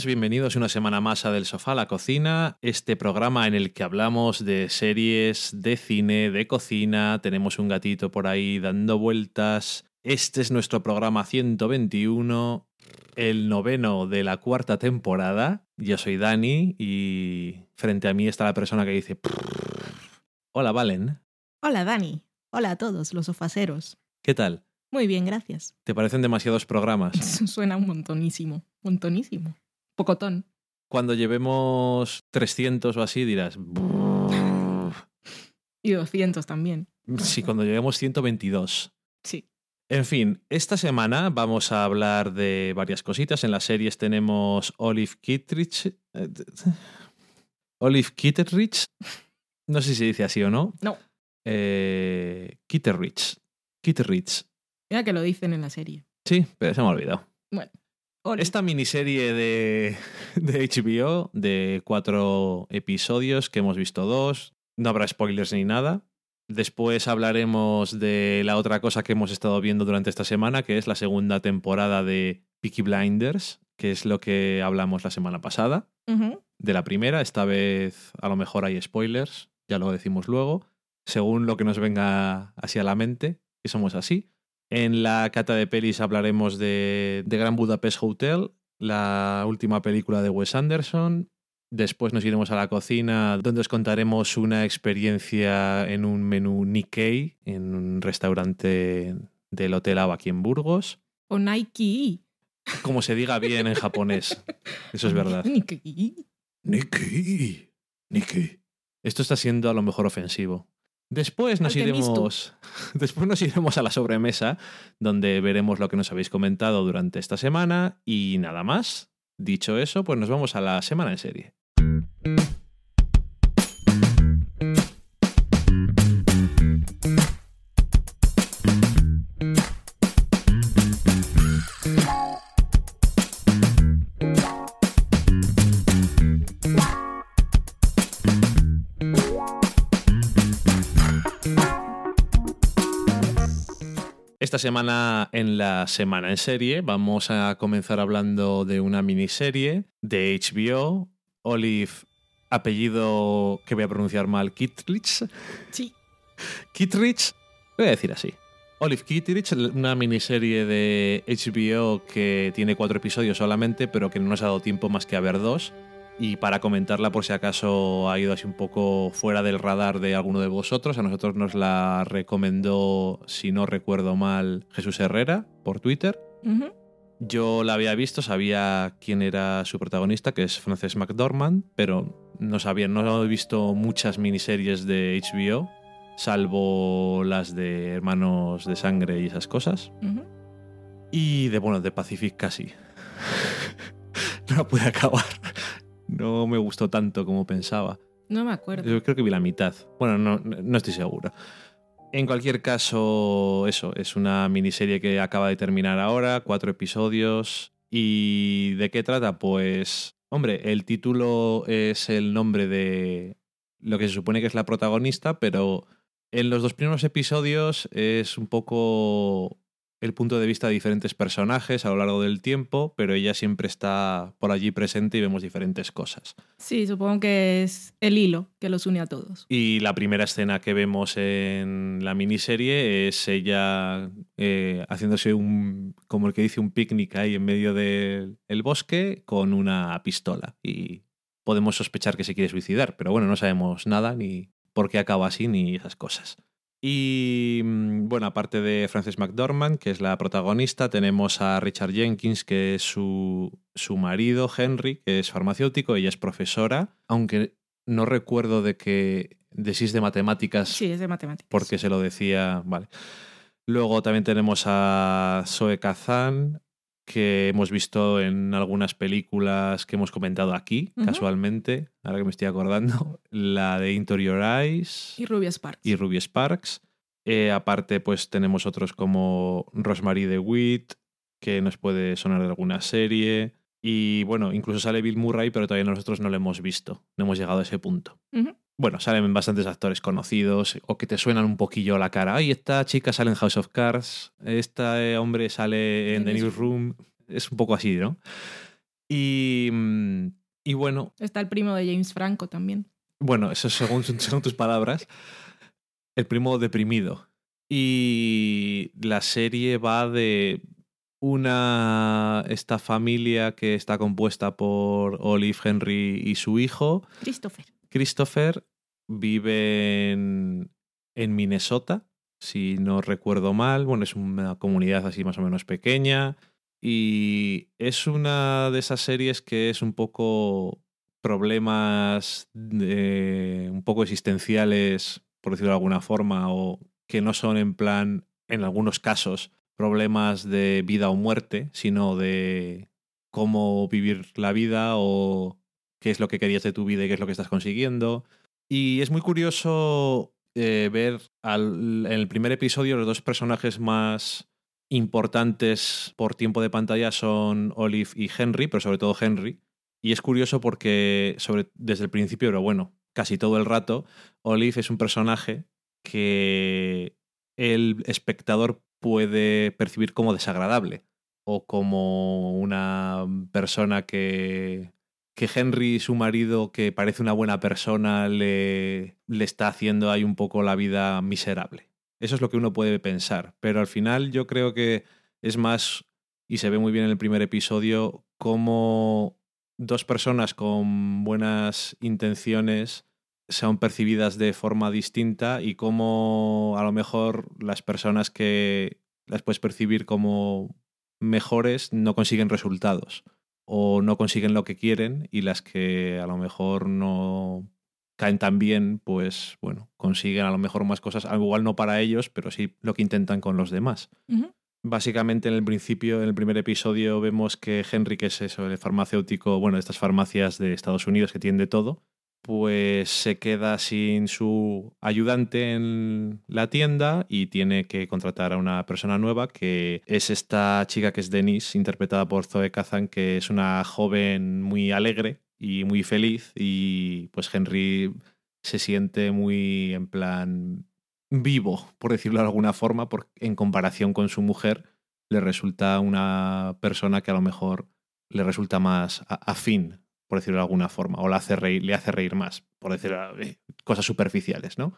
Todos, bienvenidos una semana más a Del Sofá a la Cocina, este programa en el que hablamos de series, de cine, de cocina, tenemos un gatito por ahí dando vueltas. Este es nuestro programa 121, el noveno de la cuarta temporada. Yo soy Dani y frente a mí está la persona que dice... Hola, Valen. Hola, Dani. Hola a todos los sofaceros. ¿Qué tal? Muy bien, gracias. ¿Te parecen demasiados programas? Suena un montonísimo, montonísimo. Pocotón. Cuando llevemos 300 o así dirás... Y 200 también. Sí, cuando lleguemos 122. Sí. En fin, esta semana vamos a hablar de varias cositas. En las series tenemos Olive Kitteridge. eh, Olive Kitteridge. No sé si se dice así o no. No. Eh, Kitteridge. Kitteridge. Mira que lo dicen en la serie. Sí, pero se me ha olvidado. Bueno. Esta miniserie de, de HBO de cuatro episodios que hemos visto dos. No habrá spoilers ni nada. Después hablaremos de la otra cosa que hemos estado viendo durante esta semana, que es la segunda temporada de Peaky Blinders, que es lo que hablamos la semana pasada. De la primera, esta vez a lo mejor hay spoilers, ya lo decimos luego, según lo que nos venga hacia la mente, que somos así. En la cata de pelis hablaremos de, de Gran Budapest Hotel, la última película de Wes Anderson. Después nos iremos a la cocina, donde os contaremos una experiencia en un menú Nikkei, en un restaurante del Hotel Ava aquí en Burgos. O Nike. Como se diga bien en japonés. Eso es verdad. Nike. Nikkei. Nikkei. Esto está siendo a lo mejor ofensivo. Después nos iremos. Después nos iremos a la sobremesa, donde veremos lo que nos habéis comentado durante esta semana. Y nada más. Dicho eso, pues nos vamos a la semana en serie. Esta semana en la semana en serie vamos a comenzar hablando de una miniserie de HBO, Olive, apellido que voy a pronunciar mal, Kittredge. Sí. Kittredge, voy a decir así. Olive Kittredge, una miniserie de HBO que tiene cuatro episodios solamente, pero que no nos ha dado tiempo más que a ver dos. Y para comentarla, por si acaso ha ido así un poco fuera del radar de alguno de vosotros, a nosotros nos la recomendó, si no recuerdo mal, Jesús Herrera por Twitter. Yo la había visto, sabía quién era su protagonista, que es Frances McDormand, pero no sabía, no he visto muchas miniseries de HBO, salvo las de Hermanos de Sangre y esas cosas. Y de, bueno, de Pacific casi. no la pude acabar. No me gustó tanto como pensaba. No me acuerdo. Yo creo que vi la mitad. Bueno, no, no estoy seguro. En cualquier caso, eso, es una miniserie que acaba de terminar ahora, cuatro episodios. ¿Y de qué trata? Pues, hombre, el título es el nombre de lo que se supone que es la protagonista, pero en los dos primeros episodios es un poco el punto de vista de diferentes personajes a lo largo del tiempo, pero ella siempre está por allí presente y vemos diferentes cosas. Sí, supongo que es el hilo que los une a todos. Y la primera escena que vemos en la miniserie es ella eh, haciéndose un, como el que dice, un picnic ahí en medio del el bosque con una pistola. Y podemos sospechar que se quiere suicidar, pero bueno, no sabemos nada ni por qué acaba así ni esas cosas. Y mm, bueno, aparte de Frances McDormand, que es la protagonista, tenemos a Richard Jenkins, que es su, su marido, Henry, que es farmacéutico, ella es profesora, aunque no recuerdo de que de si es de matemáticas, Sí, es de matemáticas. porque se lo decía, vale. Luego también tenemos a Zoe Kazan, que hemos visto en algunas películas que hemos comentado aquí, casualmente, ahora que me estoy acordando, la de Into Your Eyes Y Rubia Sparks. y Ruby Sparks. Eh, aparte, pues tenemos otros como Rosemary DeWitt, que nos puede sonar de alguna serie. Y bueno, incluso sale Bill Murray, pero todavía nosotros no lo hemos visto. No hemos llegado a ese punto. Ujú. Bueno, salen bastantes actores conocidos o que te suenan un poquillo la cara. Ay, esta chica sale en House of Cards, este hombre sale en The Newsroom. Es un poco así, ¿no? Y, mm, y bueno, Está el primo de James Franco también. bueno, eso según, según tus palabras, el primo deprimido. Y la serie va de una esta familia que está compuesta por Olive Henry y su hijo, Christopher. Christopher, vive en, en Minnesota, si no recuerdo mal. Bueno, es una comunidad así más o menos pequeña. Y es una de esas series que es un poco problemas de- un poco existenciales, por decirlo de alguna forma, o que no son en plan, en algunos casos, problemas de vida o muerte, sino de cómo vivir la vida o qué es lo que querías de tu vida y qué es lo que estás consiguiendo. Y es muy curioso eh, ver al- en el primer episodio los dos personajes más importantes por tiempo de pantalla son Olive y Henry, pero sobre todo Henry. Y es curioso porque sobre, desde el principio, pero bueno, casi todo el rato, Olive es un personaje que el espectador puede percibir como desagradable o como una persona que, que Henry, su marido, que parece una buena persona, le, le está haciendo ahí un poco la vida miserable. Eso es lo que uno puede pensar, pero al final yo creo que es más, y se ve muy bien en el primer episodio, cómo dos personas con buenas intenciones son percibidas de forma distinta y cómo a lo mejor las personas que las puedes percibir como mejores no consiguen resultados o no consiguen lo que quieren y las que a lo mejor no caen tan bien, pues bueno, consiguen a lo mejor más cosas, al igual no para ellos, pero sí lo que intentan con los demás. Básicamente en el principio, en el primer episodio, vemos que Henry, que es eso, el farmacéutico, bueno, de estas farmacias de Estados Unidos que tienen de todo, pues se queda sin su ayudante en la tienda y tiene que contratar a una persona nueva que es esta chica que es Denise, interpretada por Zoe Kazan, que es una joven muy alegre y muy feliz y pues Henry se siente muy en plan vivo, por decirlo de alguna forma, porque en comparación con su mujer le resulta una persona que a lo mejor le resulta más afín, por decirlo de alguna forma, o le hace reír, le hace reír más, por decir eh, cosas superficiales, ¿no?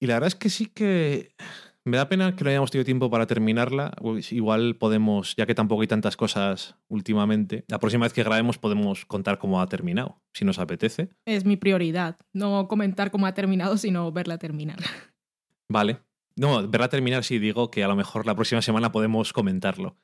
Y la verdad es que sí que me da pena que no hayamos tenido tiempo para terminarla. Pues igual podemos, ya que tampoco hay tantas cosas últimamente, la próxima vez que grabemos podemos contar cómo ha terminado, si nos apetece. Es mi prioridad. No comentar cómo ha terminado, sino verla terminar. Vale. No, verla terminar sí digo que a lo mejor la próxima semana podemos comentarlo.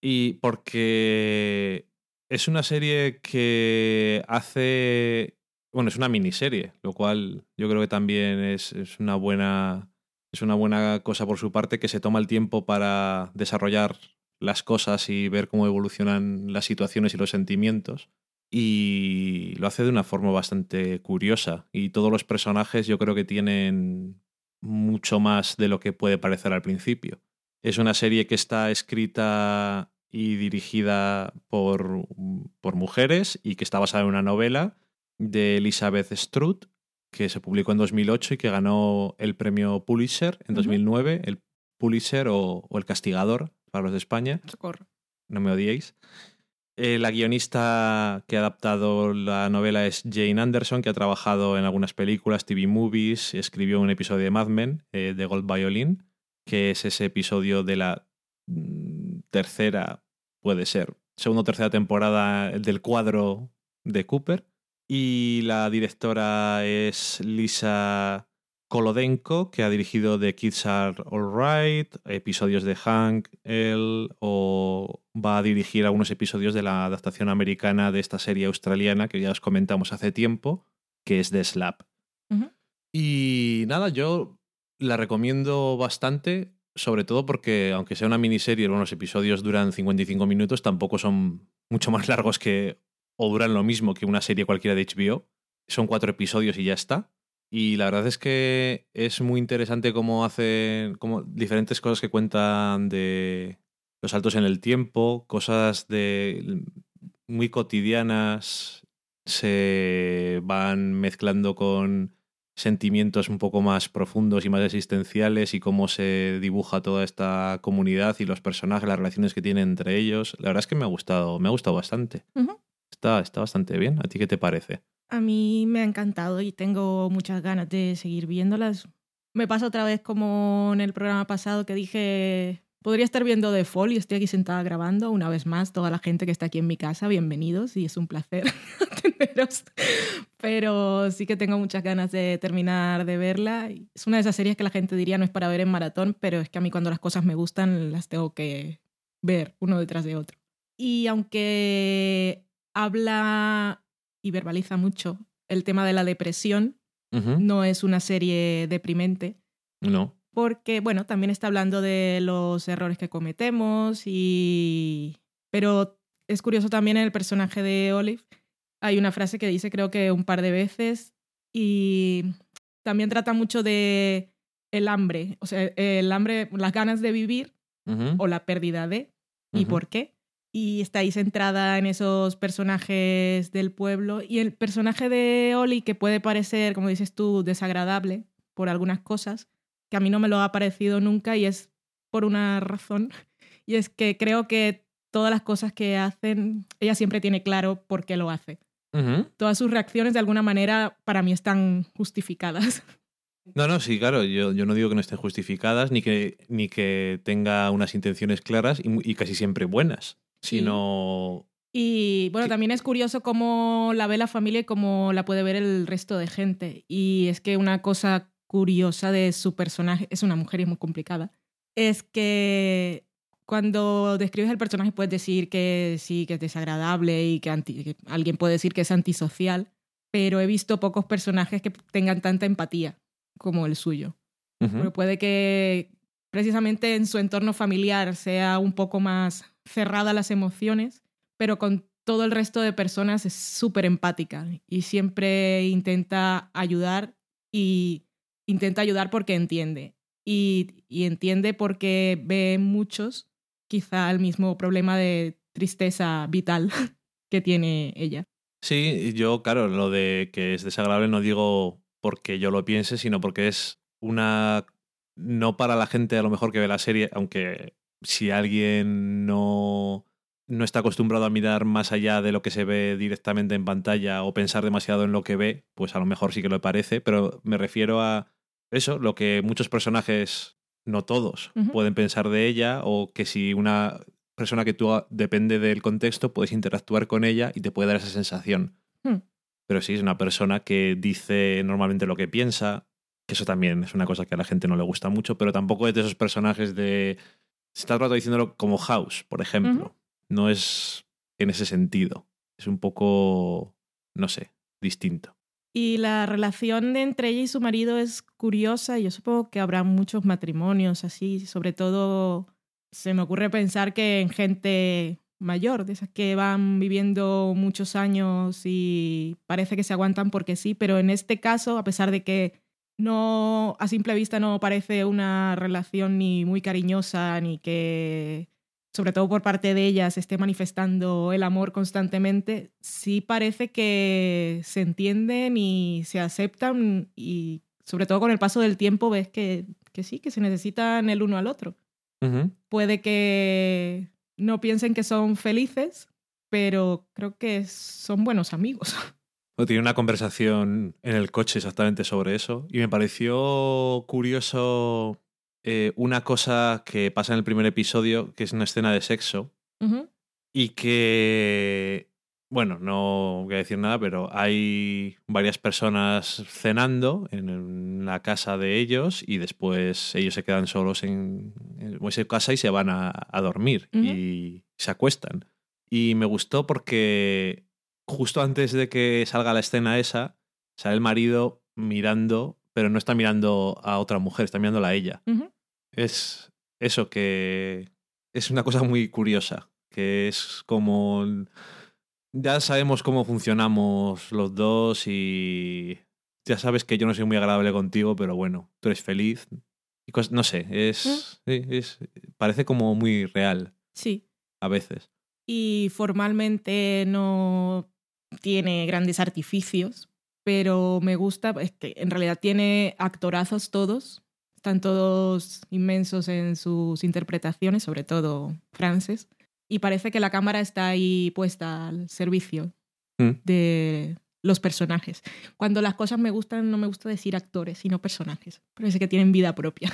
Y porque es una serie que hace. Bueno, es una miniserie, lo cual yo creo que también es, es una buena. Es una buena cosa por su parte que se toma el tiempo para desarrollar las cosas y ver cómo evolucionan las situaciones y los sentimientos. Y lo hace de una forma bastante curiosa. Y todos los personajes yo creo que tienen mucho más de lo que puede parecer al principio. Es una serie que está escrita y dirigida por, por mujeres y que está basada en una novela de Elizabeth Strutt, que se publicó en 2008 y que ganó el premio Pulitzer en Ujú. 2009, el Pulitzer o, o el Castigador para los de España, Socorro. no me odiéis. Eh, la guionista que ha adaptado la novela es Jane Anderson, que ha trabajado en algunas películas, TV movies, escribió un episodio de Mad Men, eh, de Gold Violin, que es ese episodio de la mm, tercera, puede ser, segunda o tercera temporada del cuadro de Cooper. Y la directora es Lisa Kolodenko, que ha dirigido The Kids Are Alright, episodios de Hank, él, o va a dirigir algunos episodios de la adaptación americana de esta serie australiana que ya os comentamos hace tiempo, que es The Slap. Y nada, yo la recomiendo bastante, sobre todo porque, aunque sea una miniserie, los episodios duran 55 minutos, tampoco son mucho más largos que, o duran lo mismo que una serie cualquiera de HBO. Son cuatro episodios y ya está. Y la verdad es que es muy interesante cómo hacen como diferentes cosas que cuentan de los saltos en el tiempo, cosas de muy cotidianas se van mezclando con sentimientos un poco más profundos y más existenciales y cómo se dibuja toda esta comunidad y los personajes, las relaciones que tienen entre ellos. La verdad es que me ha gustado, me ha gustado bastante. Está, está bastante bien. ¿A ti qué te parece? A mí me ha encantado y tengo muchas ganas de seguir viéndolas. Me pasa otra vez como en el programa pasado que dije, podría estar viendo The Fall y estoy aquí sentada grabando. Una vez más, toda la gente que está aquí en mi casa, bienvenidos y es un placer teneros. Pero sí que tengo muchas ganas de terminar de verla. Es una de esas series que la gente diría no es para ver en maratón, pero es que a mí cuando las cosas me gustan las tengo que ver uno detrás de otro. Y aunque habla y verbaliza mucho el tema de la depresión, no es una serie deprimente No. Porque, bueno, también está hablando de los errores que cometemos y... Pero es curioso también en el personaje de Olive. Hay una frase que dice creo que un par de veces y también trata mucho de el hambre, o sea, el hambre, las ganas de vivir o la pérdida de y por qué. Y está ahí centrada en esos personajes del pueblo. Y el personaje de Oli, que puede parecer, como dices tú, desagradable por algunas cosas, que a mí no me lo ha parecido nunca y es por una razón. Y es que creo que todas las cosas que hacen, ella siempre tiene claro por qué lo hace. Todas sus reacciones de alguna manera para mí están justificadas. No, no, sí, claro. Yo, yo no digo que no estén justificadas ni que, ni que tenga unas intenciones claras y, casi siempre buenas, sino Y bueno, también es curioso cómo la ve la familia y cómo la puede ver el resto de gente. Y es que una cosa curiosa de su personaje, es una mujer y es muy complicada, es que cuando describes el personaje puedes decir que sí, que es desagradable y que, anti- que alguien puede decir que es antisocial, pero he visto pocos personajes que tengan tanta empatía como el suyo. Pero puede que precisamente en su entorno familiar sea un poco más cerrada las emociones, pero con todo el resto de personas es súper empática y siempre intenta ayudar y intenta ayudar porque entiende. Y, y entiende porque ve muchos quizá el mismo problema de tristeza vital que tiene ella. Sí, yo, claro, lo de que es desagradable no digo porque yo lo piense, sino porque es una... No para la gente a lo mejor que ve la serie, aunque si alguien no, no está acostumbrado a mirar más allá de lo que se ve directamente en pantalla o pensar demasiado en lo que ve, pues a lo mejor sí que lo parece, pero me refiero a eso, lo que muchos personajes, no todos, pueden pensar de ella o que si una persona que tú, depende del contexto, puedes interactuar con ella y te puede dar esa sensación. Hmm. Pero sí, es una persona que dice normalmente lo que piensa, que eso también es una cosa que a la gente no le gusta mucho, pero tampoco es de esos personajes de... Se está tratando diciéndolo como House, por ejemplo. No es en ese sentido. Es un poco, no sé, distinto. Y la relación de entre ella y su marido es curiosa. Yo supongo que habrá muchos matrimonios así. Sobre todo, se me ocurre pensar que en gente mayor, de esas que van viviendo muchos años y parece que se aguantan porque sí, pero en este caso, a pesar de que no a simple vista no parece una relación ni muy cariñosa ni que sobre todo por parte de ella se esté manifestando el amor constantemente, sí parece que se entienden y se aceptan y sobre todo con el paso del tiempo ves que, que sí, que se necesitan el uno al otro. Puede que no piensen que son felices, pero creo que son buenos amigos. Bueno, Tenía una conversación en el coche exactamente sobre eso y me pareció curioso eh, una cosa que pasa en el primer episodio, que es una escena de sexo y que, bueno, no voy a decir nada, pero hay varias personas cenando en la casa de ellos y después ellos se quedan solos en, en esa casa y se van a, a dormir y se acuestan. Y me gustó porque justo antes de que salga la escena esa, sale el marido mirando, pero no está mirando a otra mujer, está mirándola a ella. Es eso que es una cosa muy curiosa, que es como ya sabemos cómo funcionamos los dos y ya sabes que yo no soy muy agradable contigo, pero bueno, tú eres feliz. Y no sé, es, sí, es parece como muy real Sí. a veces. y formalmente no tiene grandes artificios, pero me gusta, es que en realidad tiene actorazos todos, están todos inmensos en sus interpretaciones, sobre todo Frances, y parece que la cámara está ahí puesta al servicio Mm. de los personajes. Cuando las cosas me gustan, no me gusta decir actores, sino personajes. Parece que tienen vida propia.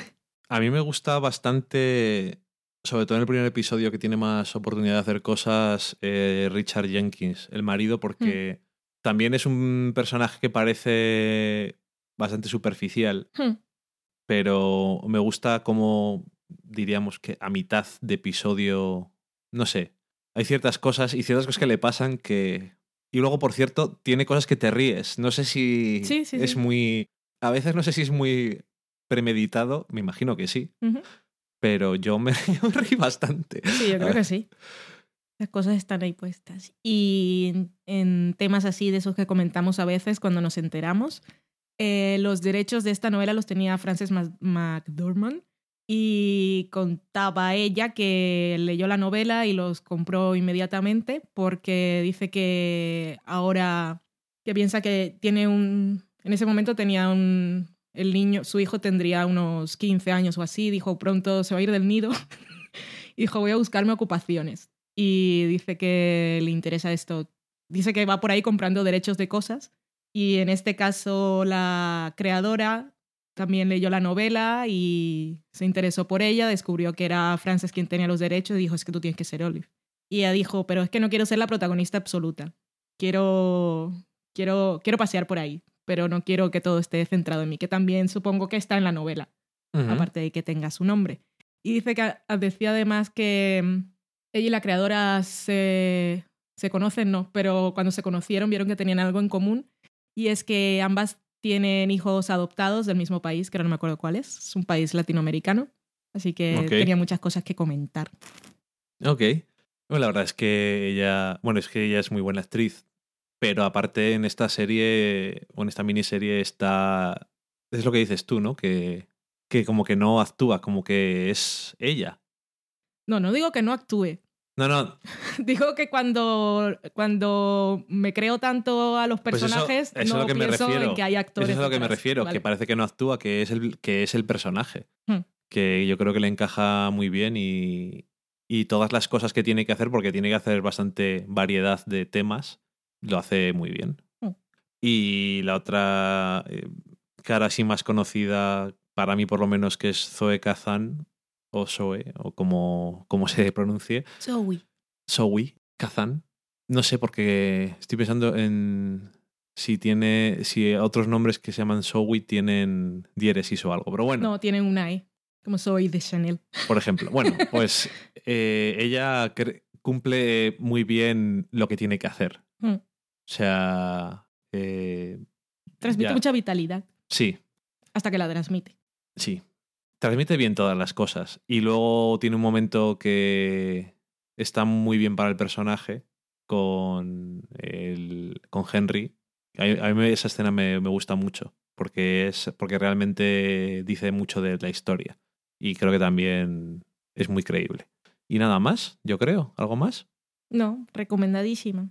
A mí me gusta bastante, sobre todo en el primer episodio que tiene más oportunidad de hacer cosas, eh, Richard Jenkins, el marido, porque también es un personaje que parece bastante superficial, Hmm. Pero me gusta como, diríamos que a mitad de episodio, no sé, hay ciertas cosas y ciertas cosas que le pasan que... Y luego, por cierto, tiene cosas que te ríes. No sé si Sí, sí, es sí. muy... A veces no sé si es muy premeditado, me imagino que sí, pero yo me, yo me reí bastante. Sí, yo creo que sí. Las cosas están ahí puestas. Y en, en temas así de esos que comentamos a veces cuando nos enteramos, eh, los derechos de esta novela los tenía Frances McDormand y contaba ella que leyó la novela y los compró inmediatamente porque dice que ahora que piensa que tiene un en ese momento tenía un el niño su hijo tendría unos 15 años o así dijo pronto se va a ir del nido dijo voy a buscarme ocupaciones y dice que le interesa esto. Dice que va por ahí comprando derechos de cosas y en este caso la creadora también leyó la novela y se interesó por ella, descubrió que era Frances quien tenía los derechos y dijo, es que tú tienes que ser Olive. Y ella dijo, pero es que no quiero ser la protagonista absoluta. Quiero, quiero, quiero pasear por ahí, pero no quiero que todo esté centrado en mí, que también supongo que está en la novela, aparte de que tenga su nombre. Y dice que a- decía además que mm, ella y la creadora se, se conocen, no, pero cuando se conocieron vieron que tenían algo en común y es que ambas tienen hijos adoptados del mismo país, que ahora no me acuerdo cuál es, es un país latinoamericano, así que tenía muchas cosas que comentar. Ok. Bueno, la verdad es que ella, bueno, es que ella es muy buena actriz, pero aparte en esta serie o en esta miniserie está, es lo que dices tú, ¿no? Que, que como que no actúa, como que es ella. No, no digo que no actúe, No, no, digo que cuando, cuando me creo tanto a los Pues eso- personajes, es no lo que me pienso refiero. en que hay actores. eso es a lo que me refiero, ¿vale? que parece que no actúa, que es el, que es el personaje. Hmm. Que yo creo que le encaja muy bien y, y todas las cosas que tiene que hacer, porque tiene que hacer bastante variedad de temas, lo hace muy bien. Hmm. Y la otra eh, cara así más conocida, para mí por lo menos, que es Zoe Kazan, o Zoe, o como, como se pronuncie, Zoe. Zoe Kazan. No sé porque estoy pensando en si tiene si otros nombres que se llaman Zoe tienen diéresis o algo. Pero bueno, No, tienen una E, como Zoe de Chanel. por ejemplo. Bueno, pues eh, ella cumple muy bien lo que tiene que hacer. Hmm. O sea, eh, Transmite ya. mucha vitalidad, sí, hasta que la transmite. sí. Transmite bien todas las cosas. Y luego tiene un momento que está muy bien para el personaje con, el, con Henry. A mí, a mí esa escena me, me gusta mucho porque, es, porque realmente dice mucho de la historia. Y creo que también es muy creíble. Y nada más, yo creo. ¿Algo más? No, recomendadísima.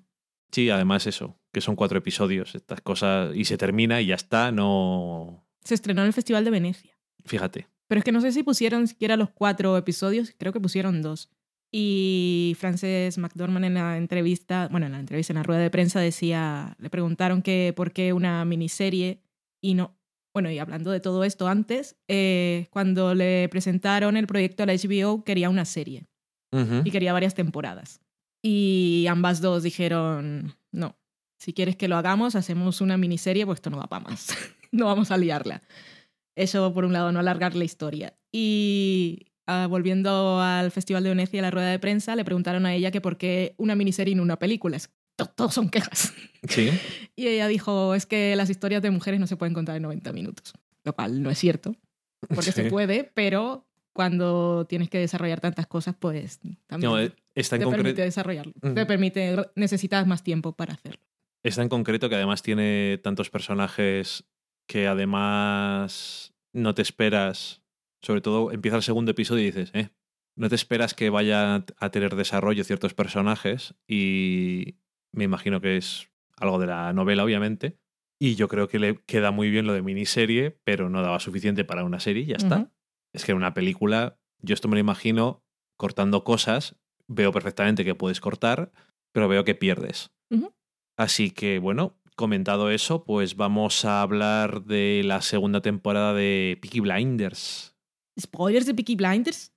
Sí, además eso, que son cuatro episodios, estas cosas, y se termina y ya está, no... Se estrenó en el Festival de Venecia. Fíjate. Pero es que no sé si pusieron siquiera los cuatro episodios, creo que pusieron dos. Y Frances McDormand en la entrevista, bueno, en la entrevista, en la rueda de prensa decía, le preguntaron que por qué una miniserie y no, bueno, y hablando de todo esto antes, eh, cuando le presentaron el proyecto a la HBO quería una serie y quería varias temporadas. Y ambas dos dijeron, no, si quieres que lo hagamos, hacemos una miniserie, pues esto no va para más. no vamos a liarla. Eso, por un lado, no alargar la historia. Y ah, volviendo al Festival de Venecia, a la rueda de prensa, le preguntaron a ella que por qué una miniserie y no una película. Es- to- Todos son quejas. Sí. Y ella dijo, es que las historias de mujeres no se pueden contar en 90 minutos. Lo cual no es cierto, porque se puede, pero cuando tienes que desarrollar tantas cosas, pues también No, eh, está en te permite desarrollarlo. Te permite, necesitas más tiempo para hacerlo. Está en concreto que además tiene tantos personajes que además no te esperas. Sobre todo empieza el segundo episodio y dices, eh, no te esperas que vaya a tener desarrollo ciertos personajes y me imagino que es algo de la novela, obviamente. Y yo creo que le queda muy bien lo de miniserie, pero no daba suficiente para una serie y ya está. Es que en una película, yo esto me lo imagino cortando cosas, veo perfectamente que puedes cortar, pero veo que pierdes. Así que bueno, comentado eso, pues vamos a hablar de la segunda temporada de Peaky Blinders. ¿Spoilers de Peaky Blinders?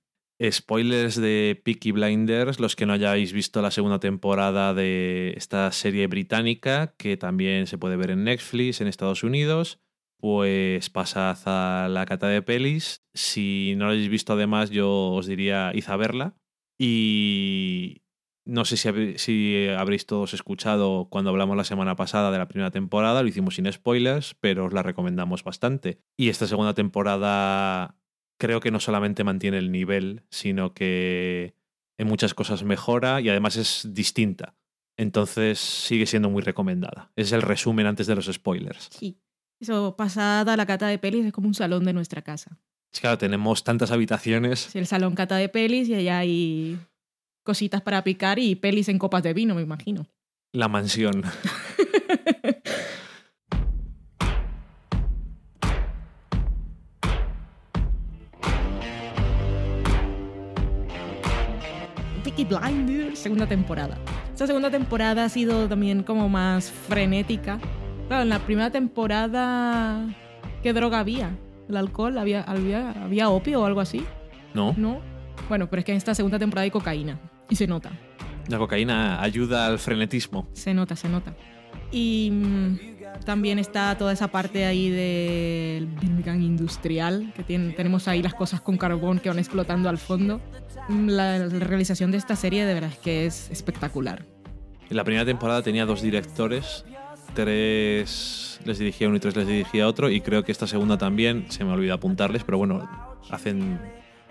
Spoilers de Peaky Blinders, los que no hayáis visto la segunda temporada de esta serie británica, que también se puede ver en Netflix en Estados Unidos, pues pasad a la cata de pelis. Si no lo habéis visto además, yo os diría id a verla. Y no sé si, si habréis todos escuchado cuando hablamos la semana pasada de la primera temporada, lo hicimos sin spoilers, pero os la recomendamos bastante. Y esta segunda temporada creo que no solamente mantiene el nivel, sino que en muchas cosas mejora y además es distinta. Entonces sigue siendo muy recomendada. Es el resumen antes de los spoilers. Sí. Eso, pasada la cata de pelis, es como un salón de nuestra casa. Es claro, tenemos tantas habitaciones. Sí, el salón cata de pelis y allá hay cositas para picar y pelis en copas de vino, me imagino. La mansión. Peaky Blinders, segunda temporada. Esta segunda temporada ha sido también como más frenética. Claro, en la primera temporada, ¿qué droga había? ¿El alcohol? ¿Había, había, había opio o algo así? ¿No? ¿No? Bueno, pero es que en esta segunda temporada hay cocaína. Y se nota. La cocaína ayuda al frenetismo. Se nota, se nota. Y mm, también está toda esa parte ahí del Birmingham industrial, que tiene, tenemos ahí las cosas con carbón que van explotando al fondo. Mm, La, la realización de esta serie de verdad es que es espectacular. En la primera temporada tenía dos directores, tres les dirigía uno y tres les dirigía otro, y creo que esta segunda también, se me olvidó apuntarles, pero bueno, hacen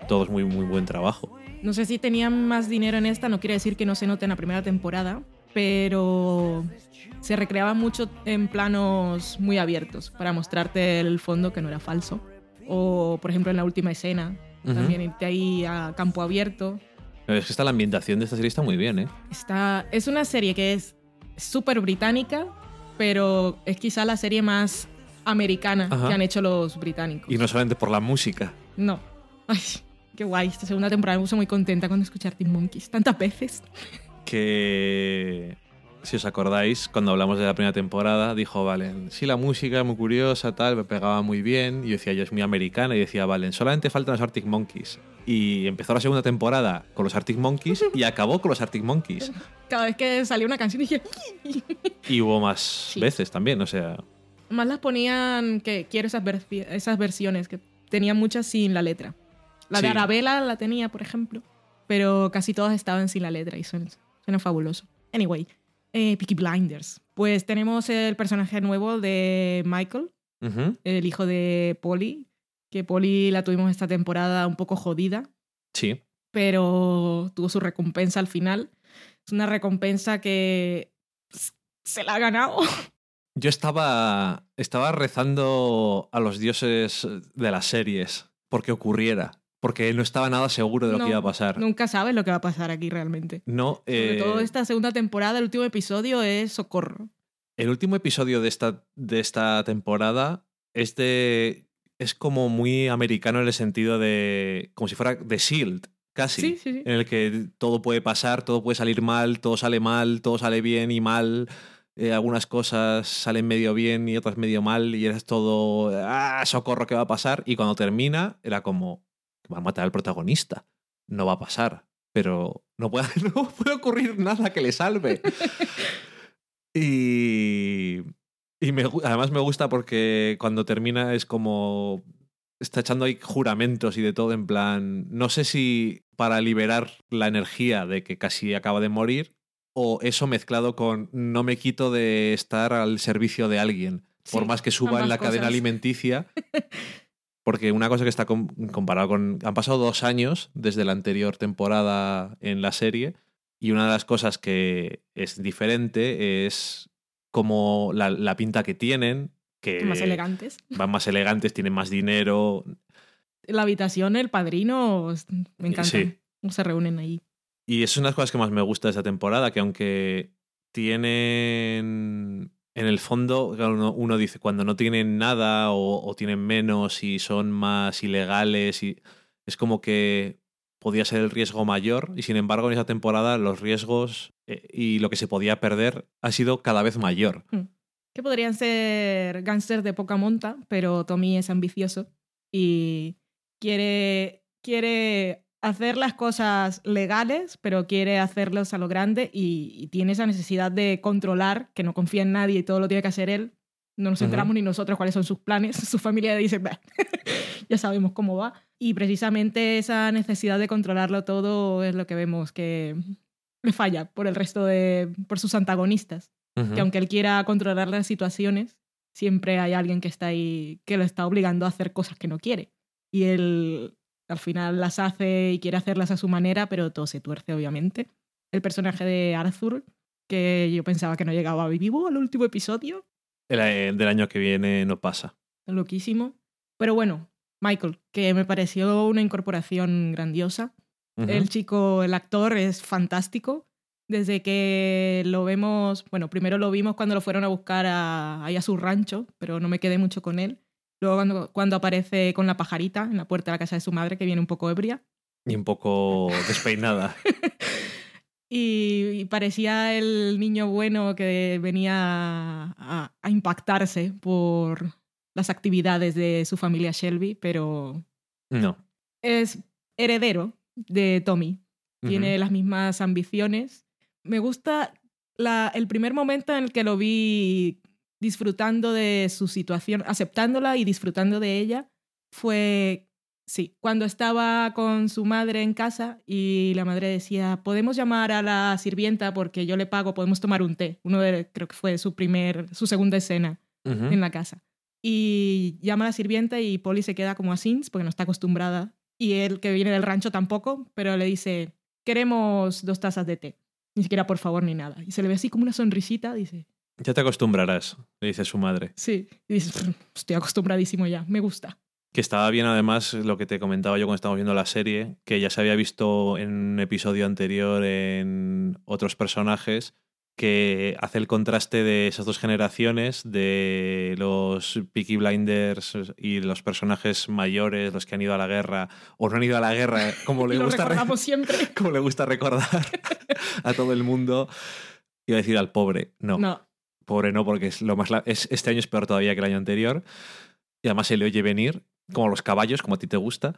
todos muy, muy buen trabajo. No sé si tenían más dinero en esta, no quiere decir que no se note en la primera temporada, pero se recreaba mucho en planos muy abiertos para mostrarte el fondo que no era falso. O, por ejemplo, en la última escena, Ujú. también irte ahí a campo abierto. Es que está la ambientación de esta serie está muy bien, ¿eh? Está, es una serie que es súper británica, pero es quizá la serie más americana Ajá. que han hecho los británicos. Y no solamente por la música. No. Ay, qué guay. Esta segunda temporada me puse muy contenta cuando escuché Team Monkeys. Tantas veces. que si os acordáis, cuando hablamos de la primera temporada, dijo Valen, sí, la música muy curiosa, tal, me pegaba muy bien. Y yo decía, yo es muy americana. Y decía, Valen, solamente faltan los Arctic Monkeys. Y empezó la segunda temporada con los Arctic Monkeys y acabó con los Arctic Monkeys. Cada vez que salía una canción dije... Y hubo más Sí. veces también, o sea, Más las ponían que quiero esas, esas versiones, que tenían muchas sin la letra. La de. Arabella la tenía, por ejemplo, pero casi todas estaban sin la letra y suena, suena fabuloso. Anyway, eh, Peaky Blinders. Pues tenemos el personaje nuevo de Michael, el hijo de Polly, que Polly la tuvimos esta temporada un poco jodida, sí. pero tuvo su recompensa al final. Es una recompensa que se la ha ganado. Yo estaba, estaba rezando a los dioses de las series porque ocurriera, porque no estaba nada seguro de lo No, que iba a pasar. Nunca sabes lo que va a pasar aquí realmente. No, Sobre eh, todo esta segunda temporada, el último episodio es socorro. El último episodio de esta, de esta temporada es de. Es como muy americano en el sentido de. como si fuera de Shield, casi. Sí, sí, sí. En el que todo puede pasar, todo puede salir mal, todo sale mal, todo sale bien y mal. eh, algunas cosas salen medio bien y otras medio mal, y eres todo. ¡Ah, socorro! ¿Qué va a pasar? Y cuando termina, era como. Va a matar al protagonista. No va a pasar. Pero no puede, no puede ocurrir nada que le salve. Y, y me además me gusta porque cuando termina es como está echando ahí juramentos y de todo en plan, no sé si para liberar la energía de que casi acaba de morir o eso mezclado con no me quito de estar al servicio de alguien, por más que suba en la cadena alimenticia. Porque una cosa que está com- comparado con... Han pasado dos años desde la anterior temporada en la serie y una de las cosas que es diferente es como la, la pinta que tienen, que Más elegantes. van más elegantes, tienen más dinero. La habitación, el padrino, me encanta. Sí. se reúnen ahí. Y es una de las cosas que más me gusta de esta temporada, que aunque tienen... En el fondo, uno, uno dice, cuando no tienen nada o, o tienen menos y son más ilegales, y es como que podía ser el riesgo mayor y sin embargo en esa temporada los riesgos eh, y lo que se podía perder ha sido cada vez mayor. Hmm. Que podrían ser gángsters de poca monta, pero Tommy es ambicioso y quiere, quiere hacer las cosas legales, pero quiere hacerlos a lo grande y, y tiene esa necesidad de controlar, que no confía en nadie y todo lo tiene que hacer él. No nos enteramos ni nosotros cuáles son sus planes. Su familia dice, "Bah, ya sabemos cómo va. Y precisamente esa necesidad de controlarlo todo es lo que vemos que le falla por el resto de, por sus antagonistas. Que aunque él quiera controlar las situaciones, siempre hay alguien que está ahí, que lo está obligando a hacer cosas que no quiere. Y él al final las hace y quiere hacerlas a su manera, pero todo se tuerce, obviamente. El personaje de Arthur, que yo pensaba que no llegaba vivo al último episodio, El, del año que viene no pasa. loquísimo. Pero bueno, Michael, que me pareció una incorporación grandiosa. El chico, el actor es fantástico. Desde que lo vemos, bueno, primero lo vimos cuando lo fueron a buscar a, ahí a su rancho, pero no me quedé mucho con él. Luego cuando, cuando aparece con la pajarita en la puerta de la casa de su madre, que viene un poco ebria. Y un poco despeinada. Y, parecía el niño bueno que venía a, a impactarse por las actividades de su familia Shelby, pero No. es heredero de Tommy. Tiene las mismas ambiciones. Me gusta la- el primer momento en el que lo vi disfrutando de su situación, aceptándola y disfrutando de ella, fue, sí, cuando estaba con su madre en casa y la madre decía, podemos llamar a la sirvienta porque yo le pago, podemos tomar un té. Uno de, creo que fue su primer, su segunda escena en la casa. Y llama a la sirvienta y Polly se queda como así, porque no está acostumbrada. Y él, que viene del rancho, tampoco, pero le dice, queremos dos tazas de té. Ni siquiera por favor ni nada. Y se le ve así como una sonrisita, dice, Ya te acostumbrarás, le dice su madre. sí. Y dice, "Pff, estoy acostumbradísimo ya, me gusta. Que estaba bien además lo que te comentaba yo cuando estábamos viendo la serie, que ya se había visto en un episodio anterior en otros personajes, que hace el contraste de esas dos generaciones, de los Peaky Blinders y los personajes mayores, los que han ido a la guerra, o no han ido a la guerra, como le gusta, re- siempre. como le gusta recordar a todo el mundo. Iba a decir al pobre, no. No, Pobre no, porque es lo más es, este año es peor todavía que el año anterior. Y además se le oye venir, como los caballos, como a ti te gusta.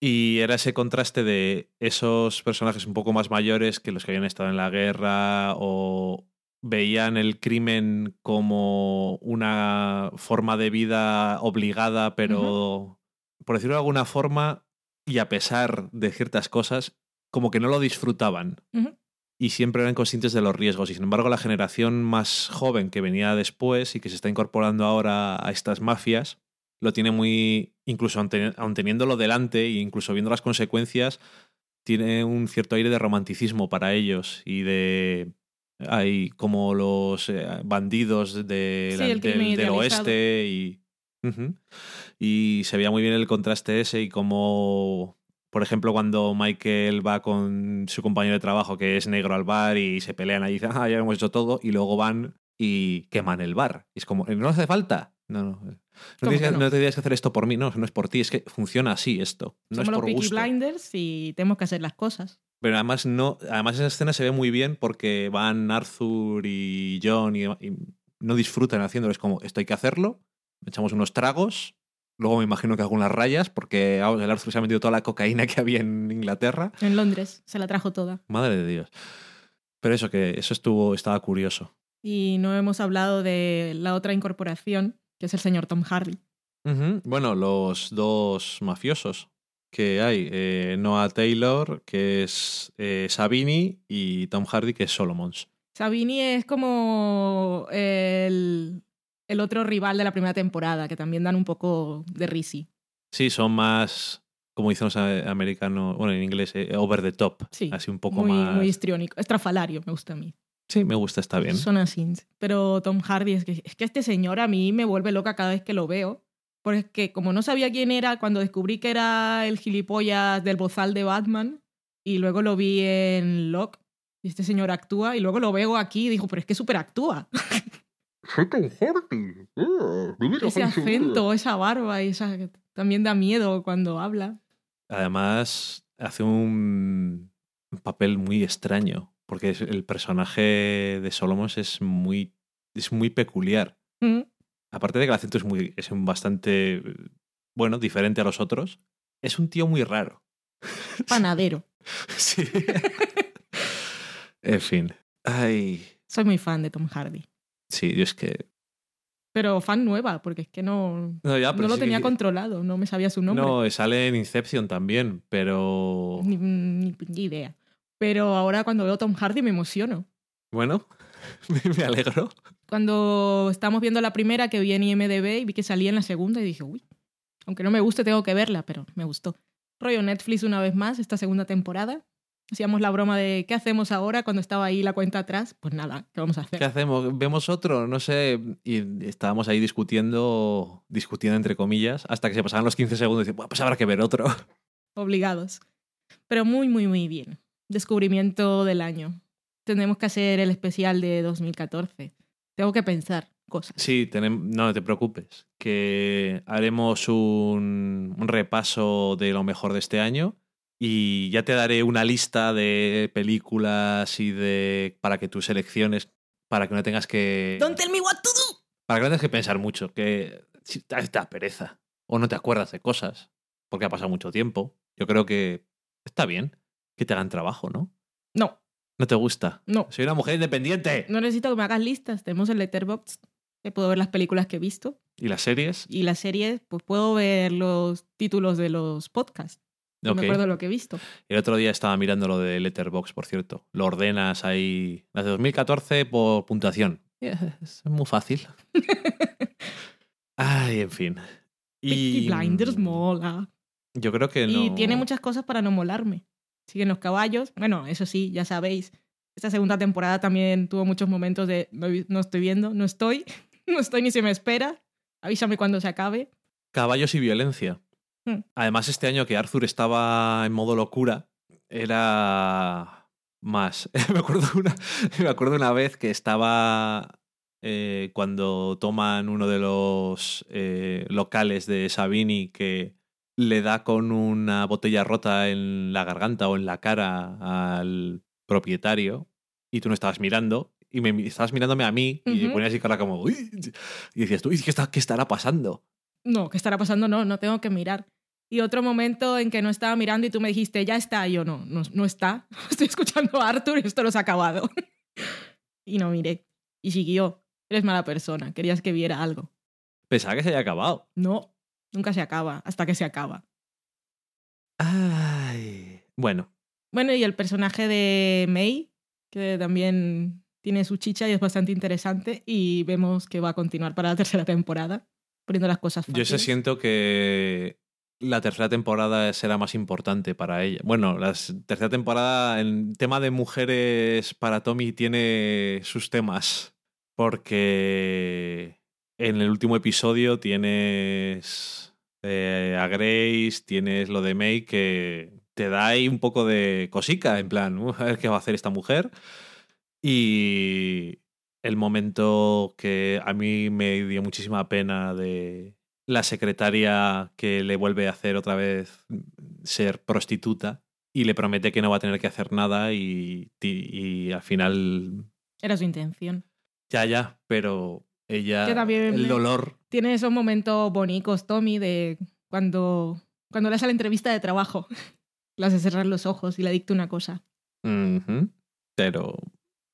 Y era ese contraste de esos personajes un poco más mayores que los que habían estado en la guerra o veían el crimen como una forma de vida obligada, pero por decirlo de alguna forma, y a pesar de ciertas cosas, como que no lo disfrutaban Ujú. Y siempre eran conscientes de los riesgos. Y sin embargo, la generación más joven que venía después y que se está incorporando ahora a estas mafias, lo tiene muy, incluso aun teni- aun teniéndolo delante e incluso viendo las consecuencias, tiene un cierto aire de romanticismo para ellos y de... Hay como los eh, bandidos de Sí, la- el crimen del, oeste y... Y se veía muy bien el contraste ese y como por ejemplo, cuando Michael va con su compañero de trabajo que es negro al bar y se pelean ahí y dicen, ah, ya hemos hecho todo, y luego van y queman el bar. Y es como, no hace falta. No, no. No, ¿Cómo tienes, que que- no? no tendrías que hacer esto por mí, no, no es por ti, es que funciona así esto. No somos es los por gusto. Blinders y tenemos que hacer las cosas. Pero además no, además esa escena se ve muy bien porque van Arthur y John y, y no disfrutan haciéndolo. Es como, esto hay que hacerlo, echamos unos tragos, luego me imagino que algunas rayas porque el Arthur se ha metido toda la cocaína que había en Inglaterra. En Londres se la trajo toda. Madre de Dios. Pero eso que eso estuvo, estaba curioso. Y no hemos hablado de la otra incorporación, que es el señor Tom Hardy. Bueno, los dos mafiosos que hay, eh, Noah Taylor, que es eh, Sabini, y Tom Hardy, que es Solomons. Sabini es como el, el otro rival de la primera temporada, que también dan un poco de risi. Sí, son más, como dicen los americanos, bueno, en inglés, eh, over the top. Sí, Así un poco muy, más. muy histriónico. Estrafalario, me gusta a mí. Sí, me gusta, está bien. Son así. Pero Tom Hardy, es que, es que este señor a mí me vuelve loca cada vez que lo veo. Porque como no sabía quién era, cuando descubrí que era el gilipollas del bozal de Batman, y luego lo vi en Locke, y este señor actúa, y luego lo veo aquí y digo, pero es que súper actúa. Soy Tom Hardy. Ah, vivir Ese acento, esa barba, y esa, también da miedo cuando habla. Además, hace un papel muy extraño, porque es- el personaje de Solomon es muy, es muy peculiar. Mm. Aparte de que el acento es, muy, es un bastante, bueno, diferente a los otros, es un tío muy raro. Panadero. Sí. en fin. Ay, Soy muy fan de Tom Hardy. Sí, yo es que... Pero fan nueva, porque es que no, No, ya, no lo sí tenía que- controlado, no me sabía su nombre. No, sale en Inception también, pero... Ni, ni- ni idea. Pero ahora cuando veo Tom Hardy me emociono. Bueno, me alegro. Cuando estábamos viendo la primera que vi en IMDB y vi que salía en la segunda y dije, uy, aunque no me guste tengo que verla, pero me gustó. Rollo Netflix una vez más, esta segunda temporada. Hacíamos la broma de ¿qué hacemos ahora cuando estaba ahí la cuenta atrás? Pues nada, ¿qué vamos a hacer? ¿Qué hacemos? ¿Vemos otro? No sé. Y estábamos ahí discutiendo, discutiendo entre comillas, hasta que se pasaban los 15 segundos y decía, "Buah, pues habrá que ver otro. Obligados. Pero muy, muy, muy bien. Descubrimiento del año. Tenemos que hacer el especial de 2014. Tengo que pensar cosas. Sí, tenem- no te preocupes, que haremos un, un repaso de lo mejor de este año y ya te daré una lista de películas y de para que tú selecciones, para que no tengas que Don't tell me what to do. para que no tengas que pensar mucho, que si te te da pereza o no te acuerdas de cosas porque ha pasado mucho tiempo. Yo creo que está bien que te hagan trabajo, ¿no? No, ¿No te gusta? no. Soy una mujer independiente. No necesito que me hagas listas. Tenemos el Letterboxd. Que puedo ver las películas que he visto. ¿Y las series? Y las series, pues puedo ver los títulos de los podcasts. No Ok. me acuerdo lo que he visto. El otro día estaba mirando lo de Letterbox, por cierto. Lo ordenas ahí. Las de 2014 por puntuación. Es muy fácil. Ay, en fin. Peaky Y Blinders mola. Yo creo que no. Y tiene muchas cosas para no molarme. Siguen los caballos. Bueno, eso sí, ya sabéis. Esta segunda temporada también tuvo muchos momentos de no estoy viendo, no estoy, no estoy ni se me espera. Avísame cuando se acabe. Caballos y violencia. Hmm. Además, este año que Arthur estaba en modo locura, era más. me, acuerdo una, me acuerdo una vez que estaba eh, cuando toman uno de los eh, locales de Sabini que le da con una botella rota en la garganta o en la cara al propietario y tú no estabas mirando y me estabas mirándome a mí y me Ujú. ponías así cara como "Uy", y decías tú "Uy, ¿qué, está, ¿qué estará pasando? No, ¿qué estará pasando? No, no tengo que mirar. Y otro momento en que no estaba mirando y tú me dijiste, ya está. Y yo, no, no, no está. Estoy escuchando a Arthur y esto no se ha acabado. y no miré. Y siguió. Eres mala persona. Querías que viera algo. Pensaba que se había acabado. No, nunca se acaba, hasta que se acaba. Ay. Bueno, Bueno, y el personaje de May, que también tiene su chicha y es bastante interesante. Y vemos que va a continuar para la tercera temporada, poniendo las cosas yo fáciles. siento que la tercera temporada será más importante para ella. Bueno, la tercera temporada, el tema de mujeres para Tommy tiene sus temas. Porque en el último episodio tienes eh, a Grace, tienes lo de May que te da ahí un poco de cosica, en plan, "Uf, a ver qué va a hacer esta mujer. Y el momento que a mí me dio muchísima pena de la secretaria que le vuelve a hacer otra vez ser prostituta y le promete que no va a tener que hacer nada y, y, y al final Era su intención. ya, ya, pero ella, Que también el dolor, Tiene esos momentos bonitos, Tommy, de cuando, cuando le hace la entrevista de trabajo. Le hace cerrar los ojos y le dicta una cosa. Pero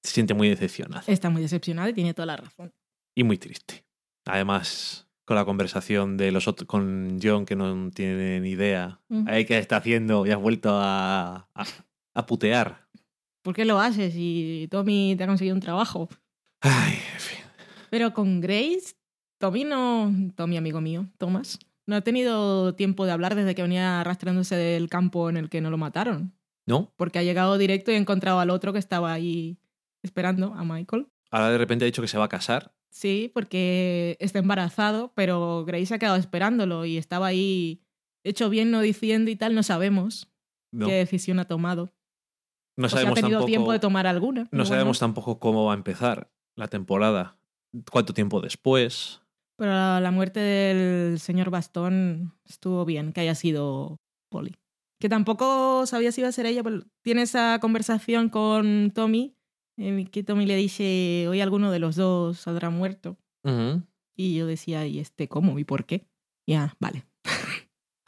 se siente muy decepcionada Está muy decepcionada y tiene toda la razón. y muy triste. Además, con la conversación de los otros, con John, que no tiene ni idea, Ujú. Ay, ¿qué está haciendo? Y has vuelto a, a, a putear. ¿Por qué lo haces si Tommy te ha conseguido un trabajo? Ay, en fin. Pero con Grace, Tommy no. Tommy, amigo mío, Thomas, no ha tenido tiempo de hablar desde que venía arrastrándose del campo en el que no lo mataron. ¿No? Porque ha llegado directo y ha encontrado al otro que estaba ahí esperando, a Michael. Ahora de repente ha dicho que se va a casar. Sí, porque está embarazado, pero Grace ha quedado esperándolo y estaba ahí hecho bien no diciendo y tal, no sabemos No, qué decisión ha tomado. no o si ha sabemos tenido tampoco. tiempo de tomar alguna. No sabemos tampoco cómo va a empezar la temporada. ¿Cuánto tiempo después? Pero la muerte del señor Bastón estuvo bien, que haya sido Polly. que tampoco sabía si iba a ser ella, pero tiene esa conversación con Tommy, en que Tommy le dice, hoy alguno de los dos saldrá muerto. Y yo decía, ¿y este cómo y por qué? Ya, vale.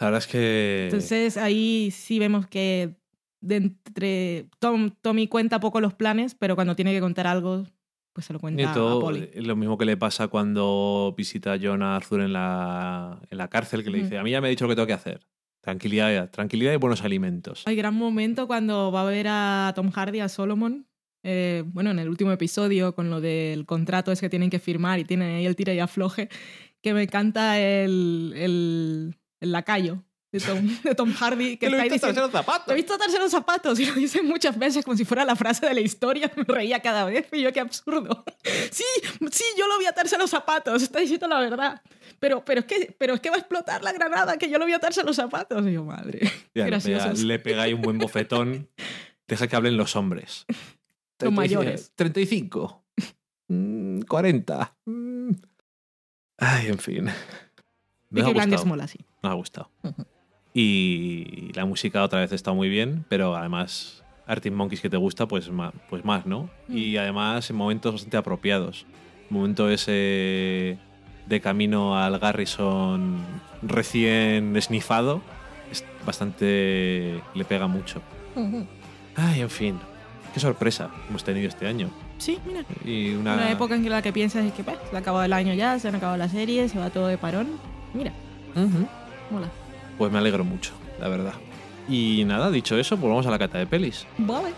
La verdad es que. Entonces ahí sí vemos que de entre Tom, Tommy cuenta poco los planes, pero cuando tiene que contar algo, pues se lo cuenta a Nieto, Polly. eh, lo mismo que le pasa cuando visita a John Arthur en la, en la cárcel, que le dice, a mí ya me ha dicho lo que tengo que hacer. Tranquilidad, tranquilidad y buenos alimentos. Hay gran momento cuando va a ver a Tom Hardy, a Solomon. Eh, bueno, en el último episodio, con lo del contrato es que tienen que firmar y tienen ahí el tira y afloje, que me encanta el, el, el lacayo de Tom, de Tom Hardy, que Que lo he visto atarse los zapatos. Lo he visto atarse los zapatos y lo dice muchas veces como si fuera la frase de la historia. Me reía cada vez y yo, qué absurdo. Sí, sí, yo lo vi atarse los zapatos, está diciendo la verdad. Pero, pero, es que, pero es que va a explotar la granada, que yo lo vi atarse los zapatos. Y yo, madre. Ya, graciosos. le ahí un buen bofetón. Deja que hablen los hombres. Los mayores. 35. mm, 40. mm. Ay, en fin. Me ha gustado. mola, sí. Nos ha gustado. Y la música otra vez está muy bien, pero además Arctic Monkeys que te gusta, pues más, pues más ¿no? Mm. Y además en momentos bastante apropiados. Momento ese de camino al Garrison recién esnifado, es bastante... le pega mucho. Ay, en fin, qué sorpresa hemos tenido este año. Sí, mira. Y una... Una época en la que piensas es que pues, se ha acabado el año ya, se han acabado las series, se va todo de parón. Mira, Ujú. mola. Pues me alegro mucho, la verdad. Y nada, dicho eso, pues vamos a la cata de pelis. Vale.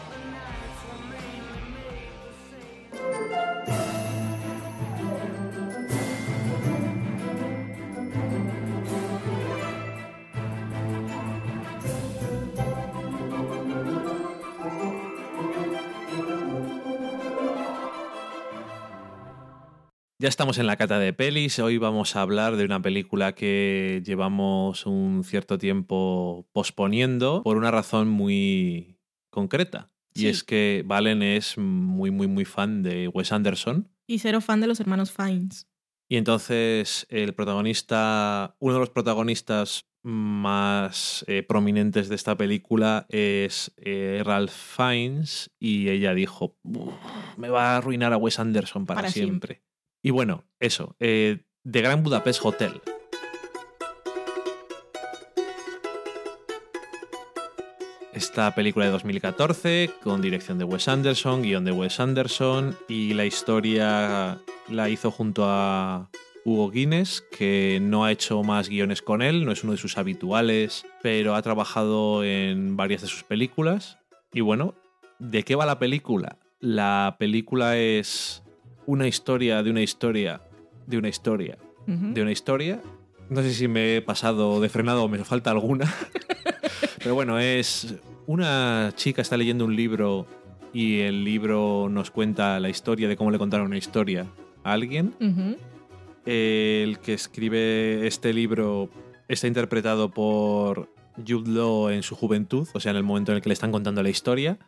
Ya estamos en la cata de pelis. Hoy vamos a hablar de una película que llevamos un cierto tiempo posponiendo por una razón muy concreta. Y es que Valen es muy, muy, muy fan de Wes Anderson. Y cero fan de los hermanos Fiennes. Y entonces el protagonista, uno de los protagonistas más eh, prominentes de esta película es eh, Ralph Fiennes y ella dijo, "Uf, me va a arruinar a Wes Anderson para, Para siempre. Y bueno, eso, eh, The Grand Budapest Hotel. Esta película de 2014 con dirección de Wes Anderson, guion de Wes Anderson y la historia la hizo junto a Hugo Guinness, que no ha hecho más guiones con él, no es uno de sus habituales, pero ha trabajado en varias de sus películas. Y bueno, ¿de qué va la película? La película es una historia de una historia de una historia de una historia. No sé si me he pasado de frenado o me falta alguna. Pero bueno, es una chica está leyendo un libro y el libro nos cuenta la historia de cómo le contaron una historia a alguien. El que escribe este libro está interpretado por Jude Law en su juventud, o sea, en el momento en el que le están contando la historia.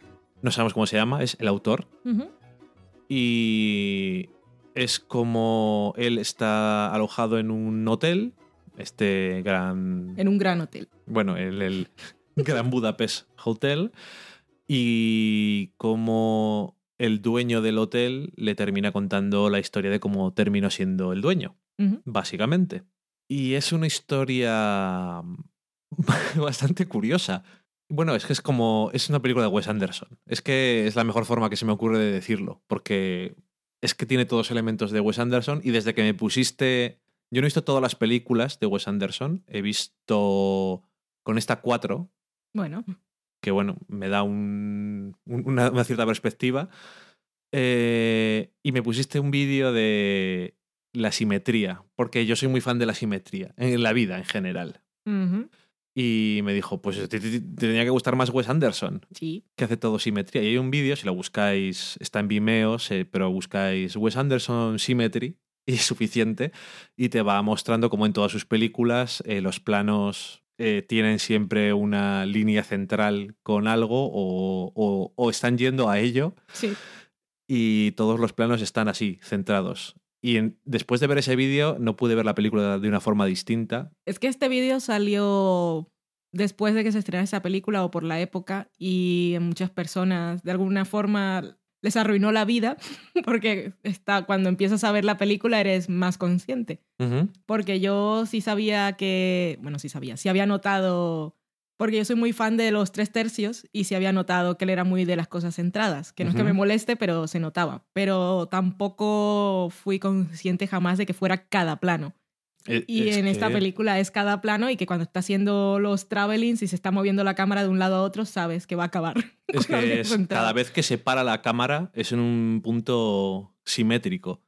No sabemos cómo se llama, es el autor. Y es como él está alojado en un hotel, este gran En un gran hotel. bueno, el, el Gran Budapest Hotel y cómo el dueño del hotel le termina contando la historia de cómo terminó siendo el dueño, básicamente. Y es una historia bastante curiosa. Bueno, es que es como. Es una película de Wes Anderson. Es que es la mejor forma que se me ocurre de decirlo. Porque es que tiene todos los elementos de Wes Anderson. Y desde que me pusiste. Yo no he visto todas las películas de Wes Anderson. He visto. Con esta cuatro. Bueno, Que bueno, me da un- un- una, una cierta perspectiva. Eh, y me pusiste un vídeo de la simetría. Porque yo soy muy fan de la simetría. En la vida en general. Y me dijo, pues te, te- te tenía que gustar más Wes Anderson, sí. que hace todo simetría. Y hay un vídeo, si lo buscáis, está en Vimeo, se- pero buscáis Wes Anderson Symmetry y es suficiente. Y te va mostrando cómo en todas sus películas eh, los planos eh, tienen siempre una línea central con algo o, o- o están yendo a ello Sí. y todos los planos están así, centrados. Y en- después de ver ese vídeo no pude ver la película de una forma distinta Es que este vídeo salió después de que se estrenara esa película o por la época y muchas personas de alguna forma les arruinó la vida porque está, cuando empiezas a ver la película eres más consciente. Porque yo sí sabía que, bueno, sí sabía, sí había notado, porque yo soy muy fan de los tres tercios y sí había notado que él era muy de las cosas centradas, que no es que me moleste, pero se notaba. Pero tampoco fui consciente jamás de que fuera cada plano. Eh, Y es en esta que- película es cada plano y que cuando está haciendo los travelings y se está moviendo la cámara de un lado a otro, sabes que va a acabar. Es que es- cada vez que se para la cámara es en un punto simétrico.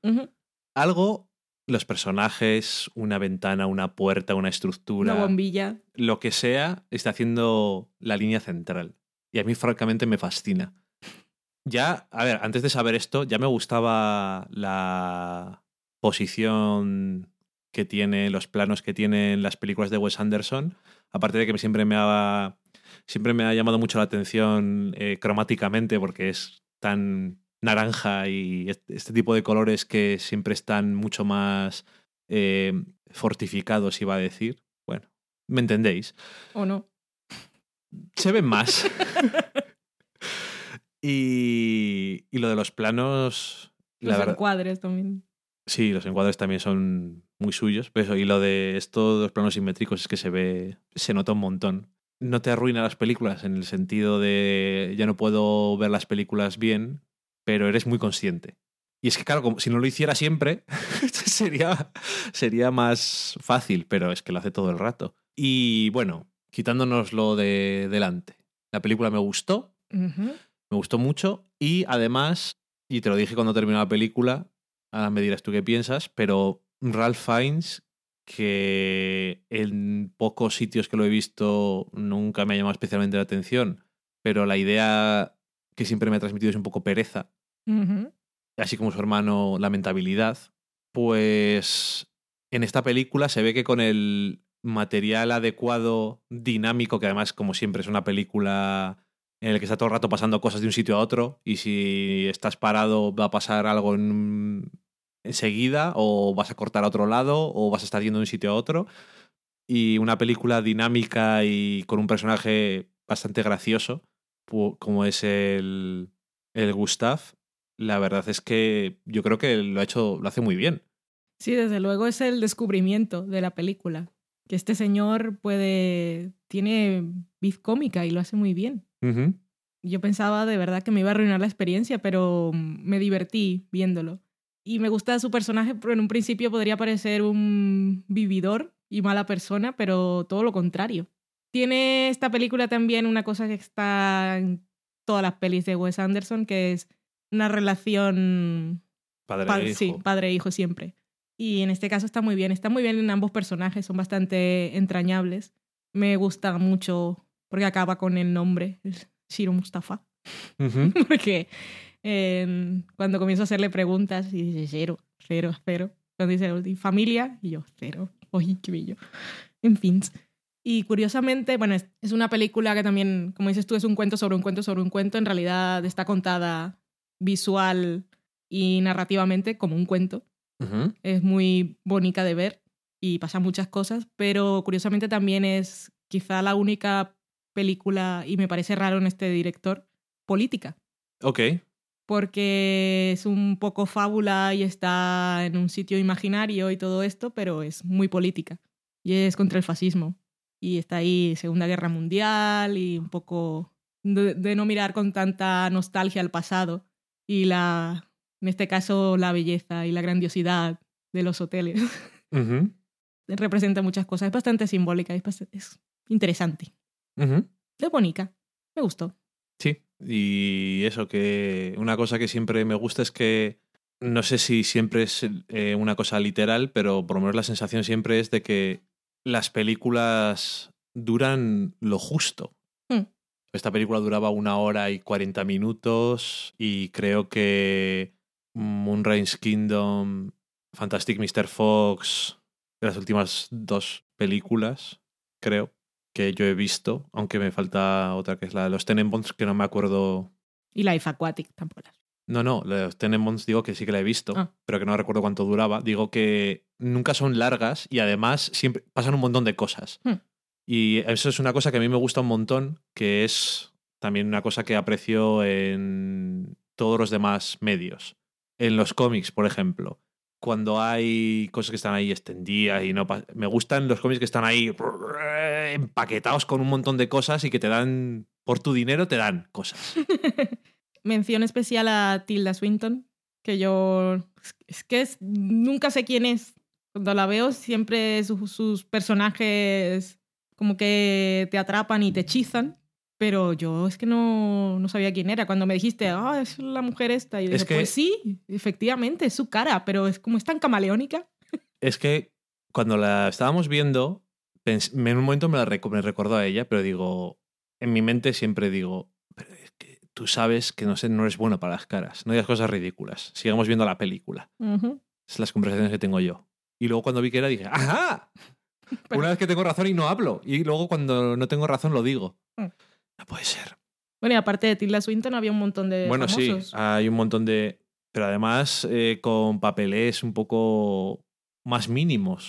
Algo, los personajes, una ventana, una puerta, una estructura, Una bombilla. lo que sea, está haciendo la línea central. Y a mí, francamente, me fascina. Ya, a ver, antes de saber esto, ya me gustaba la posición que tiene, los planos que tienen las películas de Wes Anderson. Aparte de que siempre me ha, siempre me ha llamado mucho la atención eh, cromáticamente porque es tan naranja y est- este tipo de colores que siempre están mucho más eh, fortificados, iba a decir. Bueno, ¿me entendéis? ¿O no? Se ven más. y, y lo de los planos, la Los encuadres también. sí, los encuadres también son muy suyos. Pero eso, y lo de esto de los planos simétricos es que se ve, se nota un montón. No te arruina las películas en el sentido de ya no puedo ver las películas bien, pero eres muy consciente. Y es que, claro, como si no lo hiciera siempre, sería, sería más fácil, pero es que lo hace todo el rato. Y bueno, quitándonos lo de delante. La película me gustó, me gustó mucho y además, y te lo dije cuando terminó la película, ahora me dirás tú qué piensas, pero Ralph Fiennes, que en pocos sitios que lo he visto nunca me ha llamado especialmente la atención, pero la idea que siempre me ha transmitido es un poco pereza, Así como su hermano lamentabilidad, pues en esta película se ve que con el material adecuado, dinámico, que además como siempre es una película en el que está todo el rato pasando cosas de un sitio a otro y si estás parado va a pasar algo en- enseguida o vas a cortar a otro lado o vas a estar yendo de un sitio a otro y una película dinámica y con un personaje bastante gracioso como es el, el Gustav la verdad es que yo creo que lo ha hecho lo hace muy bien Sí, desde luego es el descubrimiento de la película. Que este señor puede. tiene vid cómica y lo hace muy bien. Yo pensaba de verdad que me iba a arruinar la experiencia, pero me divertí viéndolo. Y me gusta su personaje, pero en un principio podría parecer un vividor y mala persona, pero todo lo contrario. Tiene esta película también una cosa que está en todas las pelis de Wes Anderson, que es una relación padre Pa- e hijo. Sí, padre e hijo siempre. Y en este caso está muy bien. Está muy bien en ambos personajes, son bastante entrañables. Me gusta mucho porque acaba con el nombre, Shiro Mustafa. Porque eh, cuando comienzo a hacerle preguntas y dice cero, cero, cero. Cuando dice "¿Y familia, y yo cero. Oye, qué bello. En fin. Y curiosamente, bueno, es una película que también, como dices tú, es un cuento sobre un cuento sobre un cuento. En realidad está contada visual y narrativamente como un cuento. Es muy bonita de ver y pasan muchas cosas, pero curiosamente también es quizá la única película, y me parece raro en este director, política ok porque es un poco fábula y está en un sitio imaginario y todo esto, pero es muy política. Y es contra el fascismo. Y está ahí Segunda Guerra Mundial y un poco de, de no mirar con tanta nostalgia al pasado y la, en este caso, la belleza y la grandiosidad de los hoteles. Representa muchas cosas. Es bastante simbólica, es, bast- es interesante. Ujú. Es bonita. Me gustó. Sí, y eso que una cosa que siempre me gusta es que no sé si siempre es eh, una cosa literal, pero por lo menos la sensación siempre es de que las películas duran lo justo. Esta película duraba una hora y 40 minutos y creo que Moonrise Kingdom, Fantastic Mr. Fox, las últimas dos películas, creo, que yo he visto, aunque me falta otra que es la de los Tenenbaums, que no me acuerdo. Y Life Aquatic tampoco. No, no, la de los Tenenbaums digo que sí que la he visto, Ah. pero que no recuerdo cuánto duraba. Digo que nunca son largas y además siempre pasan un montón de cosas. Hmm. Y eso es una cosa que a mí me gusta un montón, que es también una cosa que aprecio en todos los demás medios. En los cómics, por ejemplo, cuando hay cosas que están ahí extendidas y no me gustan los cómics que están ahí empaquetados con un montón de cosas y que te dan por tu dinero te dan cosas. Mención especial a Tilda Swinton, que yo es que es- nunca sé quién es. Cuando la veo siempre su- sus personajes como que te atrapan y te hechizan, pero yo es que no, no sabía quién era. Cuando me dijiste, ah, es la mujer esta, y yo Es dije, que- pues sí, efectivamente, es su cara, pero es como es tan camaleónica. Es que cuando la estábamos viendo, en un momento me, la reco- me recordó a ella, pero digo, en mi mente siempre digo, pero es que tú sabes que no, sé, no eres bueno para las caras, no digas cosas ridículas, sigamos viendo la película. Ujú. Esas son las conversaciones que tengo yo. Y luego cuando vi que era dije, ¡ajá! Pero- Una vez que tengo razón y no hablo. Y luego cuando no tengo razón lo digo. Mm. No puede ser. Bueno, y aparte de Tilda Swinton había un montón de bueno, famosos. sí, hay un montón de... Pero además eh, con papeles un poco más mínimos.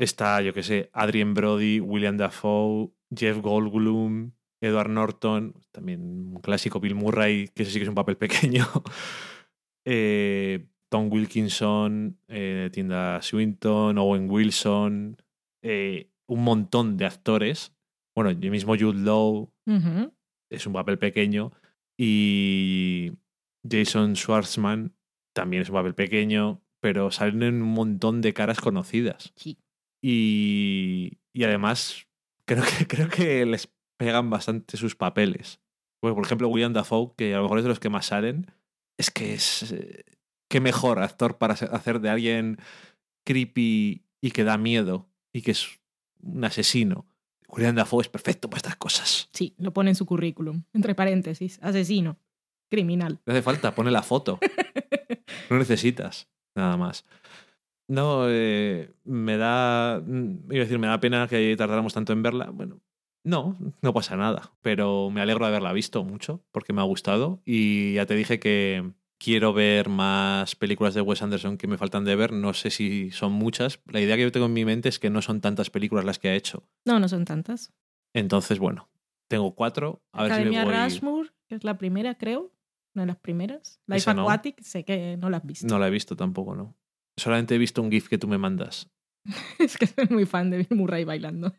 Está, yo qué sé, Adrien Brody, William Dafoe, Jeff Goldblum, Edward Norton, también un clásico Bill Murray, que ese sí que es un papel pequeño. eh, Tom Wilkinson, eh, Tilda Swinton, Owen Wilson, eh, un montón de actores. Bueno, yo mismo Jude Law es un papel pequeño y Jason Schwartzman también es un papel pequeño, pero salen en un montón de caras conocidas. Sí. Y, y además creo que, creo que les pegan bastante sus papeles. Pues, por ejemplo, William Dafoe, que a lo mejor es de los que más salen, es que es... eh, qué mejor actor para hacer de alguien creepy y que da miedo y que es un asesino. William Dafoe es perfecto para estas cosas. Sí, lo pone en su currículum, entre paréntesis, asesino, criminal. No hace falta, pone la foto. No necesitas nada más. No, eh, me da. mm, Iba a decir, me da pena que tardáramos tanto en verla. Bueno, no, no pasa nada. Pero me alegro de haberla visto mucho porque me ha gustado. Y ya te dije que quiero ver más películas de Wes Anderson que me faltan de ver. No sé si son muchas. La idea que yo tengo en mi mente es que no son tantas películas las que ha hecho. No, no son tantas. Entonces, bueno, tengo cuatro. A ver Academia si me voy. Rushmore, que es la primera, creo. Una de las primeras. Life no. Aquatic, sé que no la has visto. No la he visto tampoco, ¿no? Solamente he visto un GIF que tú me mandas. es que soy muy fan de Bill Murray bailando.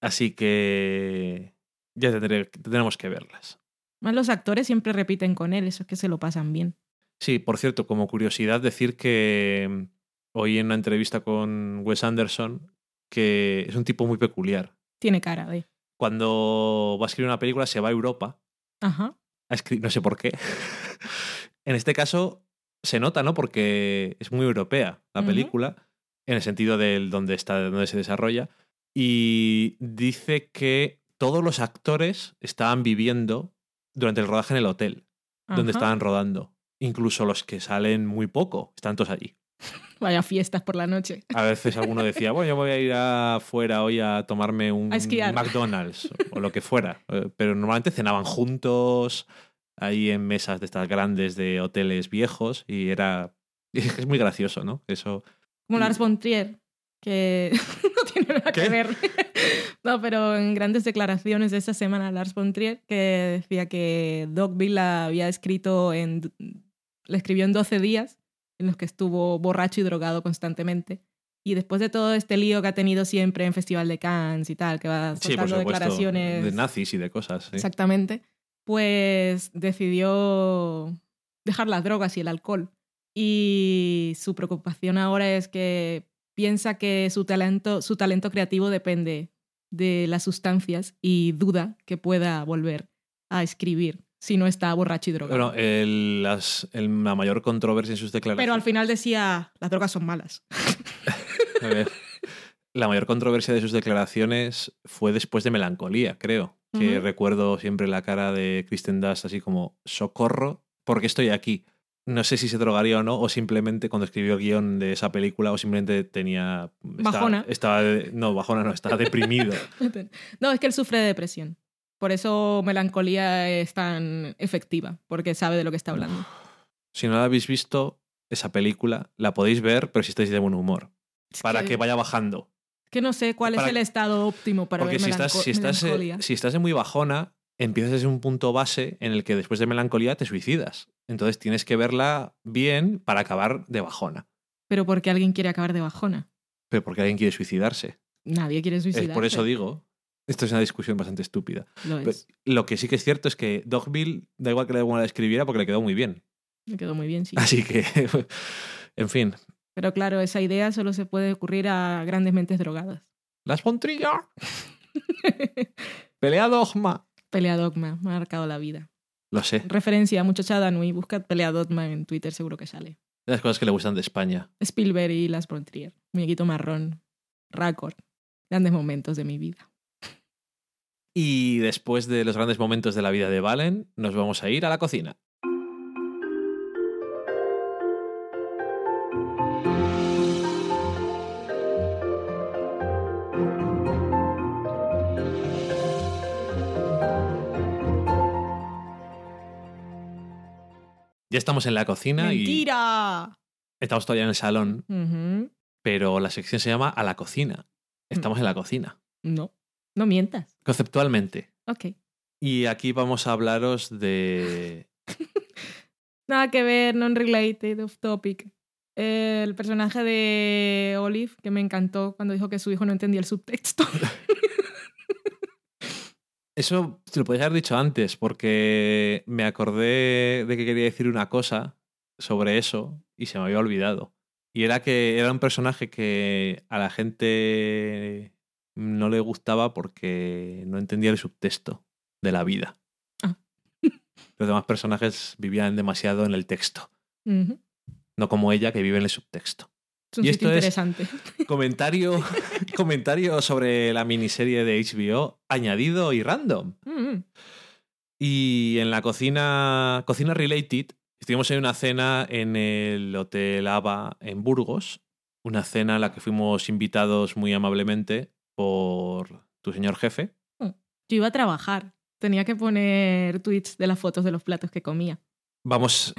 Así que ya tendré- tendremos que verlas. Más los actores siempre repiten con él, eso es que se lo pasan bien. Sí, por cierto, como curiosidad, decir que mm, oí en una entrevista con Wes Anderson que es un tipo muy peculiar. Tiene cara de. Cuando va a escribir una película se va a Europa, Ajá. a no sé por qué. en este caso se nota, ¿no? Porque es muy europea la película, en el sentido del donde está, donde se desarrolla. Y dice que todos los actores estaban viviendo durante el rodaje en el hotel donde estaban rodando. Incluso los que salen muy poco, están todos allí. Vaya fiestas por la noche. A veces alguno decía, bueno, yo voy a ir afuera hoy a tomarme un A. McDonald's o lo que fuera. Eh, Pero normalmente cenaban juntos, ahí en mesas de estas grandes de hoteles viejos y era... Es muy gracioso, ¿no? Eso... Como Lars von Trier, que no tiene nada ¿Qué? que ver. no, pero en grandes declaraciones de esta semana, Lars von Trier, que decía que Dogville la había escrito en. La escribió en 12 días, en los que estuvo borracho y drogado constantemente. Y después de todo este lío que ha tenido siempre en Festival de Cannes y tal, que va Sí, por soltando supuesto. declaraciones. De nazis y de cosas. sí. Exactamente. Pues decidió dejar las drogas y el alcohol. Y su preocupación ahora es que piensa que su talento, su talento creativo depende de las sustancias y duda que pueda volver a escribir si no está borracho y drogado. Bueno, el- las- el- la mayor controversia en sus declaraciones... Pero al final decía, las drogas son malas. A ver, la mayor controversia de sus declaraciones fue después de Melancolía, creo. Que recuerdo siempre la cara de Kristen Dust así como, socorro, porque estoy aquí. No sé si se drogaría o no, o simplemente cuando escribió el guion de esa película, o simplemente tenía... estaba- Bajona. Estaba, no, bajona no, estaba deprimido. no, es que él sufre de depresión. Por eso melancolía es tan efectiva, porque sabe de lo que está hablando. si no la habéis visto, esa película, la podéis ver, pero si estáis de buen humor. Es Para que vaya bajando. Que no sé cuál Para- es el estado óptimo para Porque ver si estás, si, estás, eh, melancolía. si estás en muy bajona, empiezas desde un punto base en el que después de melancolía te suicidas. Entonces tienes que verla bien para acabar de bajona. Pero porque alguien quiere acabar de bajona. Pero porque alguien quiere suicidarse. Nadie quiere Es suicidarse. por eso digo. Esto es una discusión bastante estúpida. Lo es. lo que sí que es cierto es que Dogville, da igual que la escribiera porque le quedó muy bien. Me quedó muy bien, sí. Así que, en fin. Pero claro, esa idea solo se puede ocurrir a grandes mentes drogadas. Las Pontrillas. Pelea Dogma. Pelea Dogma, me ha marcado la vida. Lo sé. Referencia muchachada Nui, buscad Pelea Dogma en Twitter, seguro que sale. De las cosas que le gustan de España. Spielberg y Las Brontier, muñequito marrón, Raccord, grandes momentos de mi vida. Y después de los grandes momentos de la vida de Valen, nos vamos a ir a la cocina. Ya estamos en la cocina ¡Mentira! y estamos todavía en el salón, pero la sección se llama A la cocina. Estamos en la cocina, No, no mientas. conceptualmente. Ok. Y aquí vamos a hablaros de... Nada que ver, non-related, off topic. El personaje de Olive, que me encantó cuando dijo que su hijo no entendía el subtexto. Eso te lo podías haber dicho antes, porque me acordé de que quería decir una cosa sobre eso y se me había olvidado. Y era que era un personaje que a la gente no le gustaba porque no entendía el subtexto de la vida. Ah. Los demás personajes vivían demasiado en el texto, no como ella que vive en el subtexto. Es un Y sitio esto es- interesante. Comentario, comentario sobre la miniserie de HBO añadido y random. Mm, Y en la cocina, cocina related, estuvimos en una cena en el Hotel Ava en Burgos. Una cena a la que fuimos invitados muy amablemente por tu señor jefe. Yo iba a trabajar. Tenía que poner tweets de las fotos de los platos que comía. Vamos,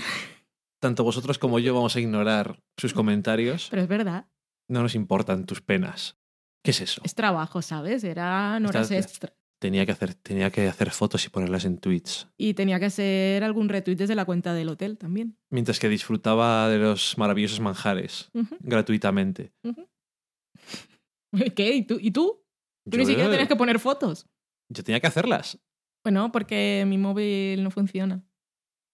tanto vosotros como yo vamos a ignorar sus comentarios. Pero es verdad, No nos importan tus penas. ¿Qué es eso? es trabajo, ¿sabes? Eran horas extra. Tenía que hacer, tenía que hacer fotos y ponerlas en tweets. Y tenía que hacer algún retweet desde la cuenta del hotel también. Mientras que disfrutaba de los maravillosos manjares gratuitamente. ¿Qué? ¿Y tú? ¿Y tú? Tú ni siquiera tenías que poner fotos. Yo tenía que hacerlas. Bueno, porque mi móvil no funciona.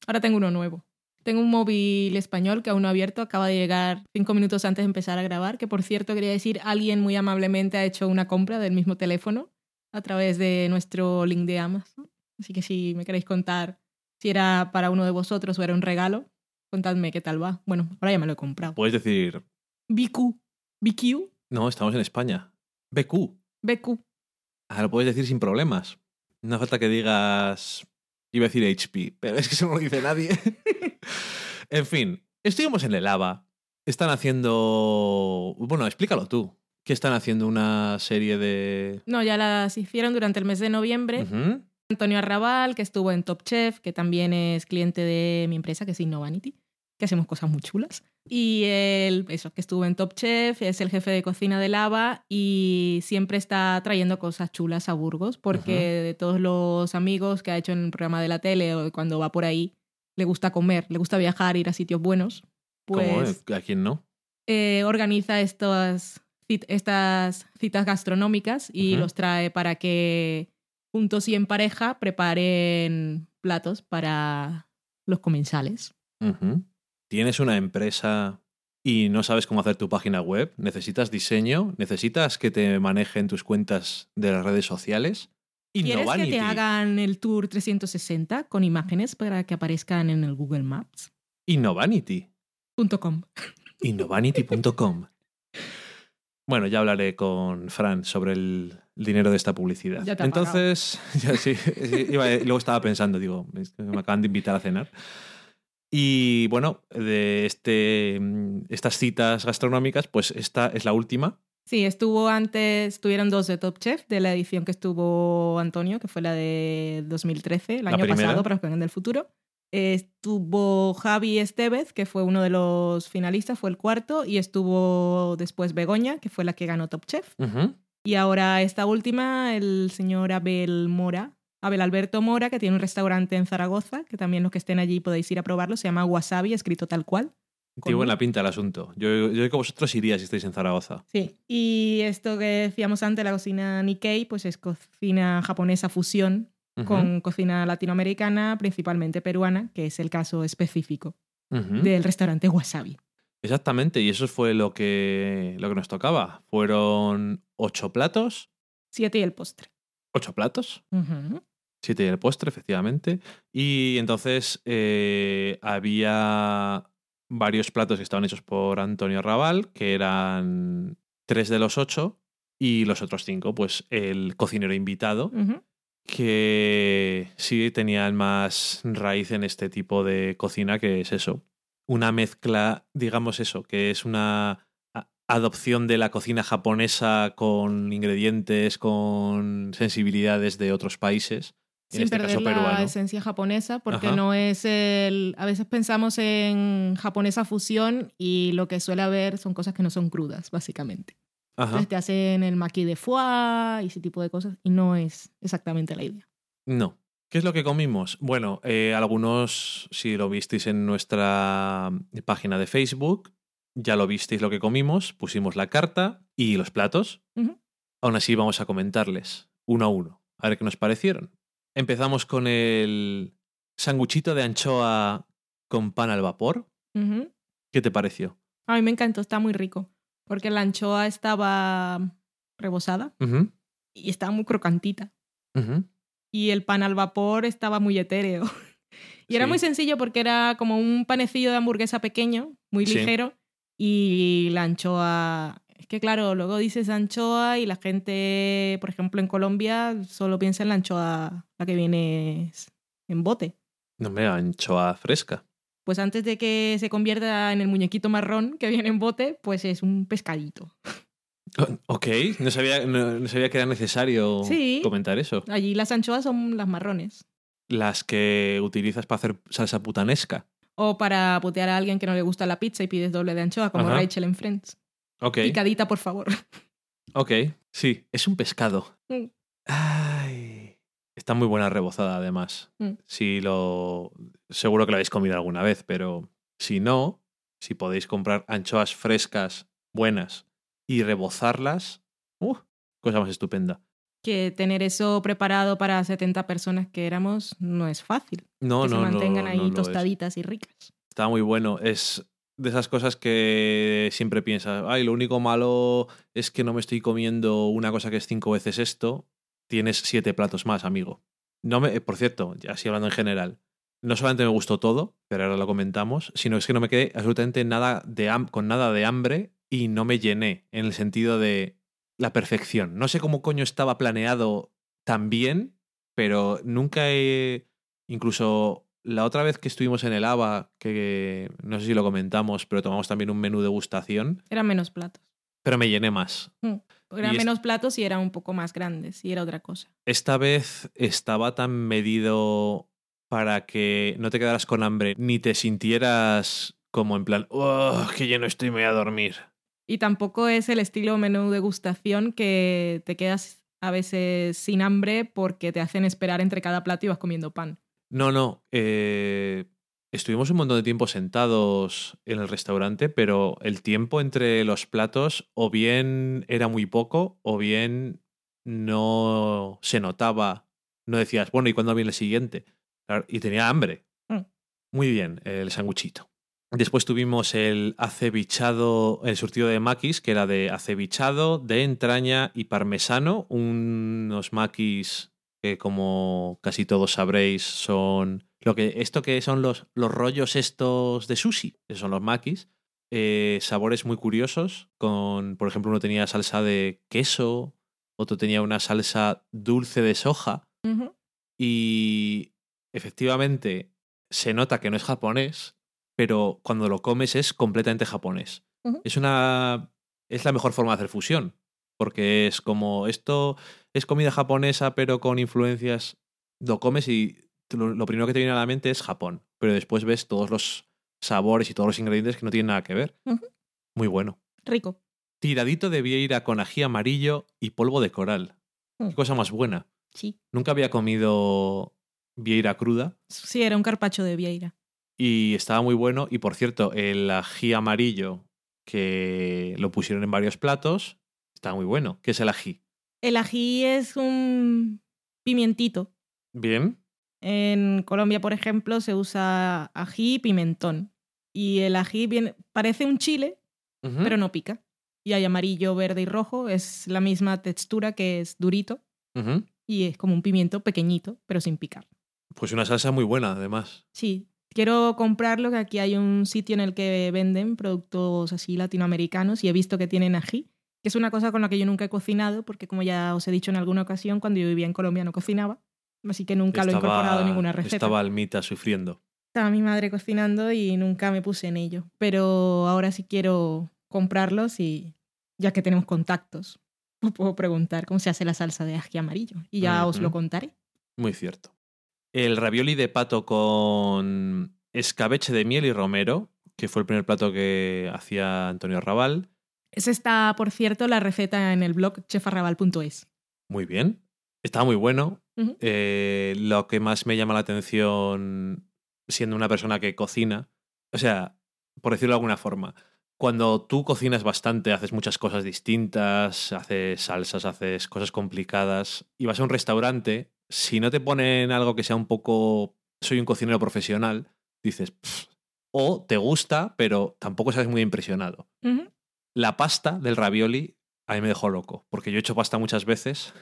Ahora tengo uno nuevo. Tengo un móvil español que aún no ha abierto, acaba de llegar cinco minutos antes de empezar a grabar, que por cierto quería decir, alguien muy amablemente ha hecho una compra del mismo teléfono a través de nuestro link de Amazon. Así que si me queréis contar si era para uno de vosotros o era un regalo, contadme qué tal va. Bueno, ahora ya me lo he comprado. Puedes decir, BQ. BQ. no, estamos en España. BQ. BQ. Ah, lo puedes decir sin problemas. No hace falta que digas. Iba a decir HP, pero es que eso no lo dice nadie. en fin, estuvimos en el AVA. Están haciendo. Bueno, explícalo tú. Que están haciendo una serie de. No, ya las hicieron durante el mes de noviembre. Antonio Arrabal, que estuvo en Top Chef, que también es cliente de mi empresa, que es Innovanity, que hacemos cosas muy chulas. Y él, eso, que estuvo en Top Chef, es el jefe de cocina de Lava y siempre está trayendo cosas chulas a Burgos, porque de todos los amigos que ha hecho en el programa de la tele o cuando va por ahí, le gusta comer, le gusta viajar, ir a sitios buenos. ¿Cómo? Pues ¿A quién no? eh, organiza estas, estas citas gastronómicas y los trae para que juntos y en pareja preparen platos para los comensales. Ujú. Tienes una empresa y no sabes cómo hacer tu página web. Necesitas diseño. Necesitas que te manejen tus cuentas de las redes sociales. ¿Quieres que Innovanity. te hagan el tour 360 con imágenes para que aparezcan en el Google Maps? Innovanity. .com. Innovanity.com. Bueno, ya hablaré con Fran sobre el dinero de esta publicidad. Ya te Entonces, ya sí, sí, iba- luego estaba pensando, digo, que me acaban de invitar a cenar. Y bueno, de este, mm, estas citas gastronómicas, pues esta es la última. Sí, estuvo antes, estuvieron dos de Top Chef, de la edición que estuvo Antonio, que fue la de 2013, el La año primera. pasado, para los que del futuro. Estuvo Javi Estevez, que fue uno de los finalistas, fue el cuarto, y estuvo después Begoña, que fue la que ganó Top Chef. Y ahora esta última, el señor Abel Mora, Abel Alberto Mora, que tiene un restaurante en Zaragoza, que también los que estén allí podéis ir a probarlo, se llama Wasabi, escrito tal cual. Tiene buena pinta el asunto. Yo, yo creo que vosotros iría si estáis en Zaragoza. Sí, y esto que decíamos antes, la cocina Nikkei, pues es cocina japonesa fusión con cocina latinoamericana, principalmente peruana, que es el caso específico del restaurante Wasabi. Exactamente, y eso fue lo que, lo que nos tocaba. Fueron ocho platos. Siete y el postre. ¿Ocho platos? 7 y el postre, efectivamente. Y entonces eh, había varios platos que estaban hechos por Antonio Raval, que eran tres de los ocho, y los otros cinco, pues el cocinero invitado, que sí tenían más raíz en este tipo de cocina, que es eso. Una mezcla, digamos eso, que es una adopción de la cocina japonesa con ingredientes, con sensibilidades de otros países en Sin este perder caso la esencia japonesa, porque Ajá. no es el... A veces pensamos en japonesa fusión y lo que suele haber son cosas que no son crudas, básicamente. Ajá. Entonces te hacen el maqui de foie y ese tipo de cosas y no es exactamente la idea. No. ¿Qué es lo que comimos? Bueno, eh, algunos, si lo visteis en nuestra página de Facebook, ya lo visteis lo que comimos, pusimos la carta y los platos. Aún así vamos a comentarles uno a uno, a ver qué nos parecieron. Empezamos con el sanguchito de anchoa con pan al vapor. ¿Qué te pareció? A mí me encantó, está muy rico, porque la anchoa estaba rebosada y estaba muy crocantita. Y el pan al vapor estaba muy etéreo. Y era muy sencillo porque era como un panecillo de hamburguesa pequeño, muy Sí. ligero, y la anchoa... Es que claro, luego dices anchoa y la gente, por ejemplo, en Colombia solo piensa en la anchoa, la que viene en bote. No me anchoa fresca. Pues antes de que se convierta en el muñequito marrón que viene en bote, pues es un pescadito. Ok, no sabía, no, no sabía que era necesario Sí. comentar eso. Allí las anchoas son las marrones. Las que utilizas para hacer salsa putanesca. O para putear a alguien que no le gusta la pizza y pides doble de anchoa, como Ajá. Rachel en Friends. Ok, Picadita, por favor. ok. Sí, es un pescado. Mm. Ay. Está muy buena rebozada, además. Mm. Si lo. Seguro que lo habéis comido alguna vez, pero si no, si podéis comprar anchoas frescas, buenas, y rebozarlas, ¡uh! cosa más estupenda. que tener eso preparado para 70 personas que éramos no es fácil. No, que no, se mantengan no, ahí no tostaditas y ricas. Está muy bueno. Es de esas cosas que siempre piensas, ay, lo único malo es que no me estoy comiendo una cosa que es cinco veces esto. Tienes siete platos más, amigo. No me, por cierto, así hablando en general, no solamente me gustó todo, pero ahora lo comentamos, sino es que no me quedé absolutamente nada de con nada de hambre y no me llené en el sentido de la perfección. No sé cómo coño estaba planeado tan bien, pero nunca he. Incluso la otra vez que estuvimos en el ABA, que no sé si lo comentamos, pero tomamos también un menú degustación, Eran menos platos. pero me llené más. Eran Y es- menos platos y eran un poco más grandes y era otra cosa. Esta vez estaba tan medido para que no te quedaras con hambre ni te sintieras como en plan, oh, que lleno estoy, me voy a dormir. Y tampoco es el estilo menú degustación que te quedas a veces sin hambre porque te hacen esperar entre cada plato y vas comiendo pan. No, no. eh, estuvimos un montón de tiempo sentados en el restaurante, pero el tiempo entre los platos o bien era muy poco o bien no se notaba. No decías, bueno, ¿y cuándo viene el siguiente? Y tenía hambre. Mm. Muy bien, el sanguchito. Después tuvimos el acevichado, el surtido de maquis, que era de acevichado, de entraña y parmesano. Unos maquis que, como casi todos sabréis, son lo que esto que son los, los rollos estos de sushi. Esos son los maquis. Eh, sabores muy curiosos. Con, por ejemplo, uno tenía salsa de queso, otro tenía una salsa dulce de soja. Y efectivamente se nota que no es japonés, pero cuando lo comes es completamente japonés. Es una. Es la mejor forma de hacer fusión. Porque es como. Esto es comida japonesa, pero con influencias. Lo comes y lo, lo primero que te viene a la mente es Japón, pero después ves todos los sabores y todos los ingredientes que no tienen nada que ver. Muy bueno. Rico. Tiradito de vieira con ají amarillo y polvo de coral. Mm. Qué cosa más buena. Sí. Nunca había comido vieira cruda Sí, era un carpacho de Vieira. y estaba muy bueno. Y por cierto, el ají amarillo que lo pusieron en varios platos está muy bueno. ¿Qué es el ají? El ají es un pimientito. Bien. En Colombia, por ejemplo, se usa ají y pimentón. Y el ají viene, parece un chile, pero no pica. Y hay amarillo, verde y rojo. Es la misma textura que es durito. Y es como un pimiento pequeñito, pero sin picar. Pues una salsa muy buena, además. Sí, quiero comprarlo, que aquí hay un sitio en el que venden productos así latinoamericanos y he visto que tienen ají, que es una cosa con la que yo nunca he cocinado, porque como ya os he dicho en alguna ocasión, cuando yo vivía en Colombia no cocinaba, así que nunca lo he incorporado en ninguna receta. Estaba Almita sufriendo. Estaba mi madre cocinando y nunca me puse en ello, pero ahora sí quiero comprarlos y ya que tenemos contactos, os puedo preguntar cómo se hace la salsa de ají amarillo y ya os lo contaré. Muy cierto. El ravioli de pato con escabeche de miel y romero, que fue el primer plato que hacía Antonio Raval. Esa está, por cierto, la receta en el blog chefarrabal.es. Muy bien. Estaba muy bueno. Eh, lo que más me llama la atención, siendo una persona que cocina, o sea, por decirlo de alguna forma, cuando tú cocinas bastante, haces muchas cosas distintas, haces salsas, haces cosas complicadas, y vas a un restaurante, si no te ponen algo que sea un poco, soy un cocinero profesional, dices, "Pff", o te gusta, pero tampoco sabes muy impresionado. La pasta del ravioli a mí me dejó loco, porque yo he hecho pasta muchas veces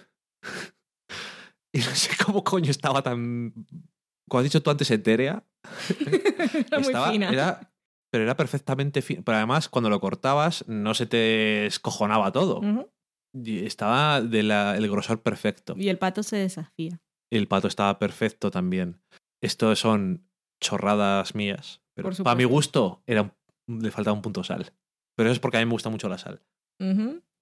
y no sé cómo coño estaba tan... Como has dicho tú antes, etérea. Era muy estaba, fina. era- pero era perfectamente fina. Pero además, cuando lo cortabas, no se te escojonaba todo. Y Estaba del grosor perfecto. Y el pato se desafía. El pato estaba perfecto también. Esto son chorradas mías. Pero para mi gusto era le faltaba un punto de sal. Pero eso es porque a mí me gusta mucho la sal.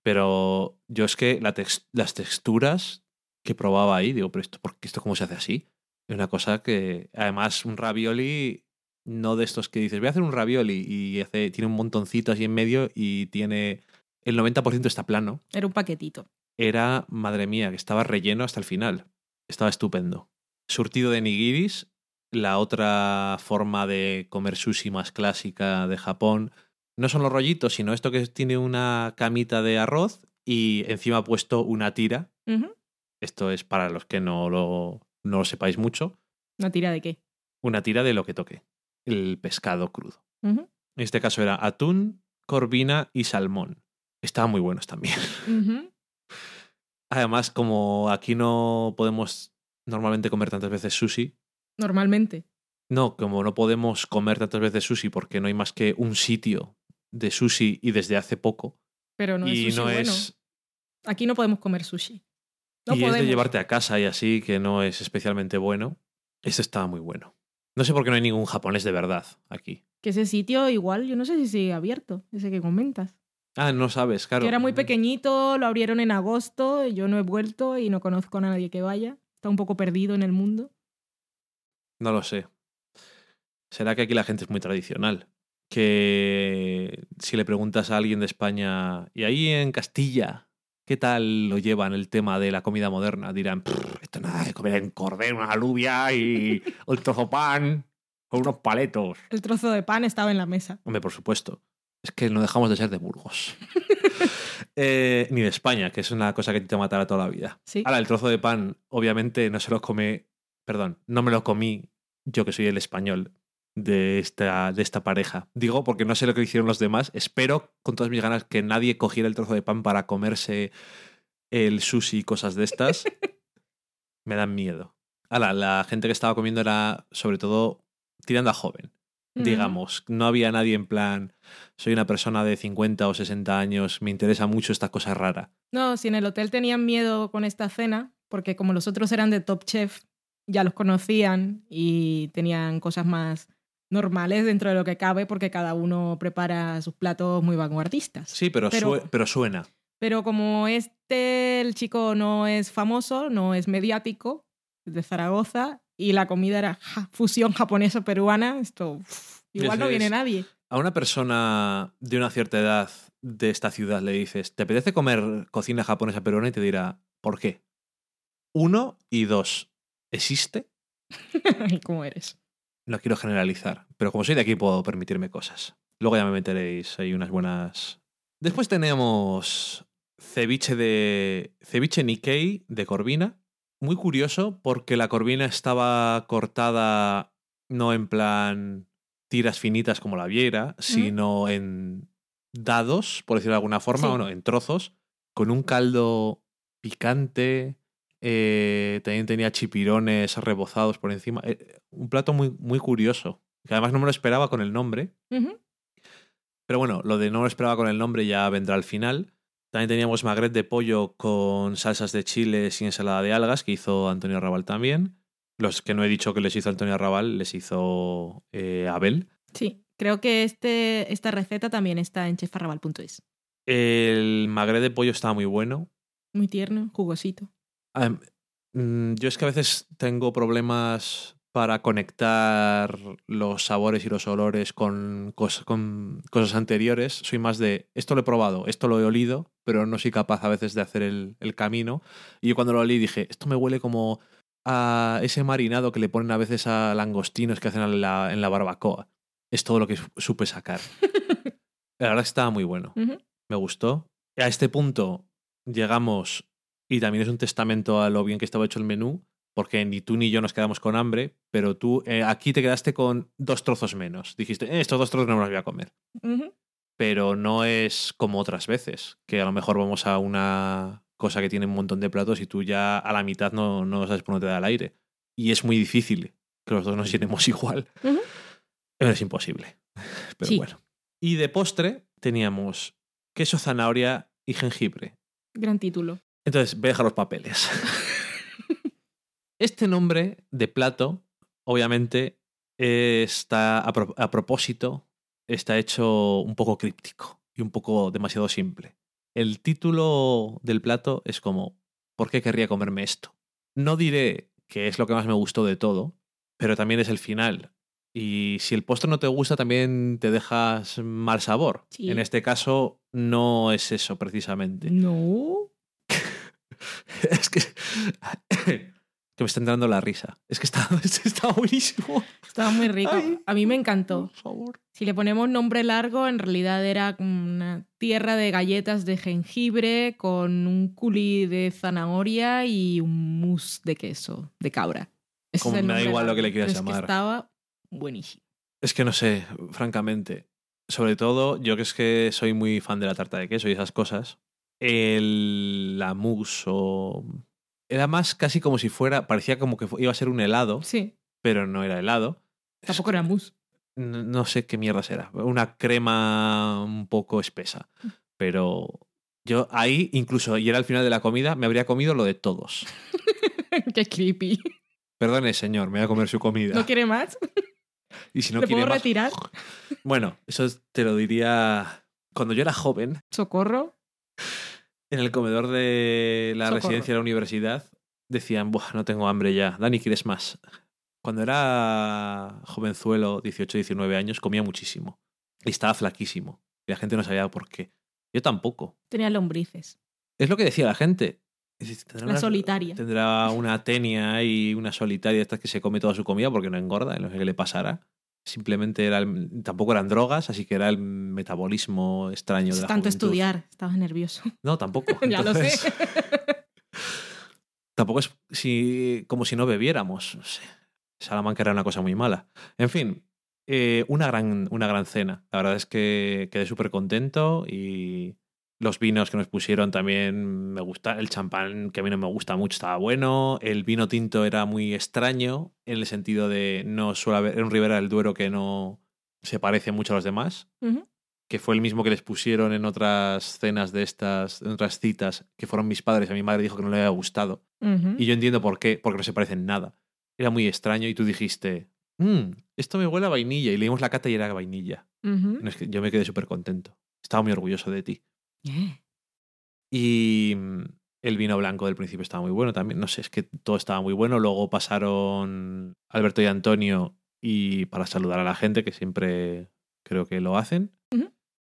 Pero yo es que la tex- las texturas que probaba ahí, digo, pero esto, ¿por qué esto cómo se hace así? Es una cosa que, además, un ravioli, no de estos que dices, voy a hacer un ravioli y hace, tiene un montoncito así en medio y tiene, el 90% está plano. Era un paquetito. Era, madre mía, que estaba relleno hasta el final. Estaba estupendo. Surtido de nigiris, la otra forma de comer sushi más clásica de Japón. No son los rollitos, sino esto que tiene una camita de arroz y encima ha puesto una tira. Esto es para los que no lo, no lo sepáis mucho. ¿Una tira de qué? Una tira de lo que toque. El pescado crudo. En este caso era atún, corvina y salmón. Estaban muy buenos también. Además, como aquí no podemos normalmente comer tantas veces sushi, Normalmente. no, como no podemos comer tantas veces sushi porque no hay más que un sitio de sushi y desde hace poco. Pero no es y sushi no bueno. es. Aquí no podemos comer sushi. No y podemos. es de llevarte a casa y así, que no es especialmente bueno. Este estaba muy bueno. No sé por qué no hay ningún japonés de verdad aquí. Que ese sitio igual, yo no sé si sigue abierto, ese que comentas. Ah, no sabes, claro. Que era muy pequeñito, lo abrieron en agosto, yo no he vuelto y no conozco a nadie que vaya. Está un poco perdido en el mundo. No lo sé. Será que aquí la gente es muy tradicional. Que si le preguntas a alguien de España, y ahí en Castilla, ¿qué tal lo llevan el tema de la comida moderna? Dirán, "Prr, esto nada de comer en cordero, una alubia y un trozo de pan o unos paletos. El trozo de pan estaba en la mesa. Hombre, por supuesto. Es que no dejamos de ser de Burgos. Eh, ni de España, que es una cosa que te matará toda la vida. Sí. Ahora, el trozo de pan, obviamente, no se lo come. Perdón, no me lo comí yo que soy el español de esta, de esta pareja. Digo porque no sé lo que hicieron los demás. Espero con todas mis ganas que nadie cogiera el trozo de pan para comerse el sushi y cosas de estas. me dan miedo. Ahora, la gente que estaba comiendo era sobre todo tirando a joven digamos. No había nadie en plan, soy una persona de 50 o 60 años, me interesa mucho esta cosa rara. No, si en el hotel tenían miedo con esta cena, porque como los otros eran de Top Chef, ya los conocían y tenían cosas más normales dentro de lo que cabe, porque cada uno prepara sus platos muy vanguardistas. Sí, pero, Pero- sue- pero suena. Pero como este, el chico no es famoso, no es mediático, es de Zaragoza, y la comida era ja, fusión japonesa-peruana, esto uf, igual no viene nadie. A una persona de una cierta edad de esta ciudad le dices, ¿te apetece comer cocina japonesa peruana? Y te dirá, ¿por qué? Uno y dos, ¿existe? ¿Y cómo eres? No quiero generalizar, pero como soy de aquí puedo permitirme cosas. Luego ya me meteréis ahí unas buenas... Después tenemos ceviche de ceviche Nikkei de corvina. Muy curioso porque la corvina estaba cortada no en plan tiras finitas como la viera, sino en dados, por decirlo de alguna forma, Sí. o no, en trozos, con un caldo picante. Eh, también tenía chipirones rebozados por encima. eh, un plato muy, muy curioso, que además no me lo esperaba con el nombre. Pero bueno, lo de no lo esperaba con el nombre ya vendrá al final. También teníamos magret de pollo con salsas de chiles y ensalada de algas que hizo Antonio Raval también. Los que no he dicho que les hizo Antonio Raval, les hizo eh, Abel. Sí, creo que este, esta receta también está en chefarrabal.es. El magret de pollo estaba muy bueno. Muy tierno, jugosito. Mm, yo es que a veces tengo problemas para conectar los sabores y los olores con, cos- con cosas anteriores. Soy más de, esto lo he probado, esto lo he olido, pero no soy capaz a veces de hacer el, el camino. Y yo cuando lo olí dije, esto me huele como a ese marinado que le ponen a veces a langostinos que hacen en la, en la barbacoa. Es todo lo que su- supe sacar. La verdad es que estaba muy bueno me gustó. A este punto llegamos, y también es un testamento a lo bien que estaba hecho el menú, porque ni tú ni yo nos quedamos con hambre, pero tú eh, aquí te quedaste con dos trozos menos. Dijiste, "Eh, estos dos trozos no me los voy a comer. Pero no es como otras veces, que a lo mejor vamos a una cosa que tiene un montón de platos y tú ya a la mitad no, no sabes por dónde te da el aire. Y es muy difícil que los dos nos llenemos igual. Es imposible. Pero Sí. bueno. Y de postre teníamos queso, zanahoria y jengibre. Gran título. Entonces, voy a dejar los papeles. este nombre de plato, obviamente, está a, pro- a propósito, está hecho un poco críptico y un poco demasiado simple. El título del plato es como, ¿por qué querría comerme esto? No diré que es lo que más me gustó de todo, pero también es el final. Y si el postre no te gusta, también te dejas mal sabor. Sí. En este caso, no es eso precisamente. No. es que. que me está entrando la risa. Es que está, buenísimo. Estaba muy rico. Ay. A mí me encantó. Por favor. Si le ponemos nombre largo, en realidad era una tierra de galletas de jengibre con un culi de zanahoria y un mousse de queso de cabra. Ese Como da igual lo que le quieras pero es que llamar. estaba buenísimo. Es que no sé, francamente. Sobre todo, yo que es que soy muy fan de la tarta de queso y esas cosas. El, la mousse o. Era más casi como si fuera. Parecía como que iba a ser un helado, Sí, pero no era helado. tampoco era mousse. no, no sé qué mierda será. Una crema un poco espesa. Pero yo ahí, incluso, y era al final de la comida, me habría comido lo de todos. Qué creepy. Perdone, señor, me voy a comer su comida. ¿No quiere más? y si no ¿Le quiere puedo más- retirar? Bueno, eso te lo diría cuando yo era joven, ¿Socorro? En el comedor de la Socorro. residencia de la universidad, decían, Buah, no tengo hambre ya. Dani, ¿quieres más? Cuando era jovenzuelo, 18, 19 años, comía muchísimo. Y estaba flaquísimo. Y la gente no sabía por qué. Yo tampoco. Tenía lombrices. Es lo que decía la gente. "Tendrá La una- solitaria. Tendrá una tenia y una solitaria esta que se come toda su comida porque no engorda, no sé qué le pasara. Simplemente era el- tampoco eran drogas, así que era el metabolismo extraño de la Tanto juventud. estudiar. Estabas nervioso. No, tampoco. ya lo sé. Tampoco es si, como si no bebiéramos. No sé. Salamanca era una cosa muy mala. En fin, eh, una, gran, una gran cena. La verdad es que quedé súper contento y los vinos que nos pusieron también me gusta. El champán, que a mí no me gusta mucho, estaba bueno. El vino tinto era muy extraño en el sentido de no suele haber. Era un Ribera del Duero que no se parece mucho a los demás que fue el mismo que les pusieron en otras cenas de estas, en otras citas, que fueron mis padres. A mi madre dijo que no le había gustado. Y yo entiendo por qué, porque no se parecen nada. Era muy extraño y tú dijiste, "Mm, esto me huele a vainilla. Y leímos la cata y era vainilla. Ujú. No, es que yo me quedé súper contento. Estaba muy orgulloso de ti. Eh. Y mm, El vino blanco del principio estaba muy bueno también. No sé, es que todo estaba muy bueno. Luego pasaron Alberto y Antonio y para saludar a la gente, que siempre creo que lo hacen.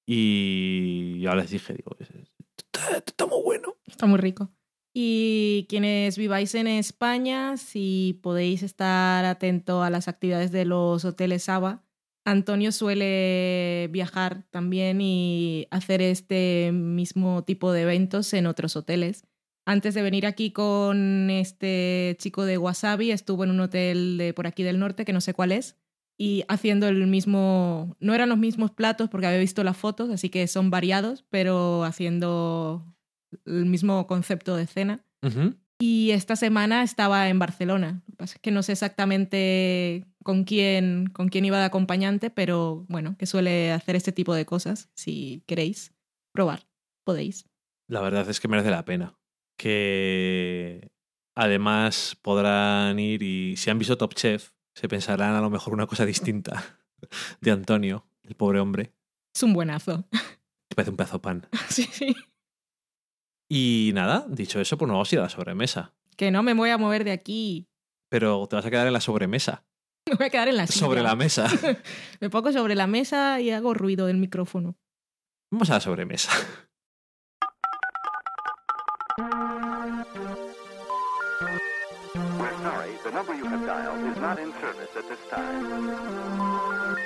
Y yo les dije, digo, está, está muy bueno. Está muy rico. Y quienes viváis en España, si podéis estar atento a las actividades de los hoteles Saba, Antonio suele viajar también y hacer este mismo tipo de eventos en otros hoteles. Antes de venir aquí con este chico de Wasabi, estuvo en un hotel de por aquí del norte, que no sé cuál es, y haciendo el mismo, no eran los mismos platos porque había visto las fotos, así que son variados, pero haciendo el mismo concepto de cena. Y esta semana estaba en Barcelona. Lo que pasa es que no sé exactamente con quién, con quién iba de acompañante, pero bueno, que suele hacer este tipo de cosas. Si queréis probar, podéis. La verdad es que merece la pena. Que además podrán ir y si han visto Top Chef, se pensarán a lo mejor una cosa distinta de Antonio, el pobre hombre. Es un buenazo. Que parece un pedazo de pan. sí, sí. Y nada, dicho eso, pues nos vamos a ir a la sobremesa. Que no me voy a mover de aquí. Pero te vas a quedar en la sobremesa. Me voy a quedar en la silla. Sobre la mesa. Me pongo sobre la mesa y hago ruido del micrófono. Vamos a la sobremesa. We're sorry, the number you have dialed is not in service at this time.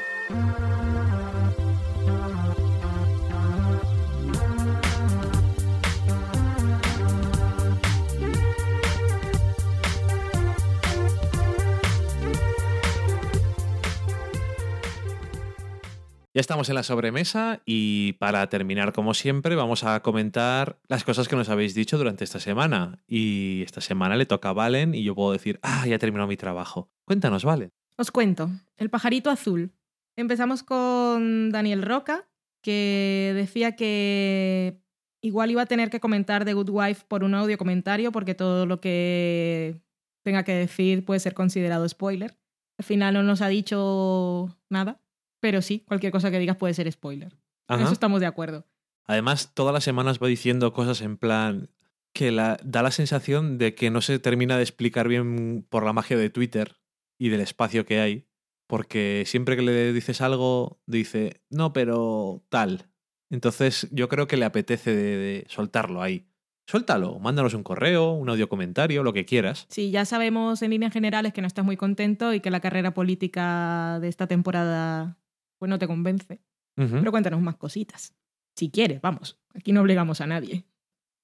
Ya estamos en la sobremesa y para terminar, como siempre, vamos a comentar las cosas que nos habéis dicho durante esta semana. Y esta semana le toca a Valen y yo puedo decir, ah, ya he terminado mi trabajo. Cuéntanos, Valen. Os cuento, El pajarito azul. Empezamos con Daniel Roca, que decía que igual iba a tener que comentar The Good Wife por un audio comentario, porque todo lo que tenga que decir puede ser considerado spoiler. Al final no nos ha dicho nada, pero sí, cualquier cosa que digas puede ser spoiler. En eso estamos de acuerdo. Además, todas las semanas va diciendo cosas en plan que la, da la sensación de que no se termina de explicar bien por la magia de Twitter y del espacio que hay, porque siempre que le dices algo, dice, no, pero tal. Entonces yo creo que le apetece de, de soltarlo ahí. Suéltalo, mándanos un correo, un audio comentario, lo que quieras. Sí, ya sabemos en líneas generales que no estás muy contento y que la carrera política de esta temporada pues no te convence. Pero cuéntanos más cositas. Si quieres, vamos. Aquí no obligamos a nadie.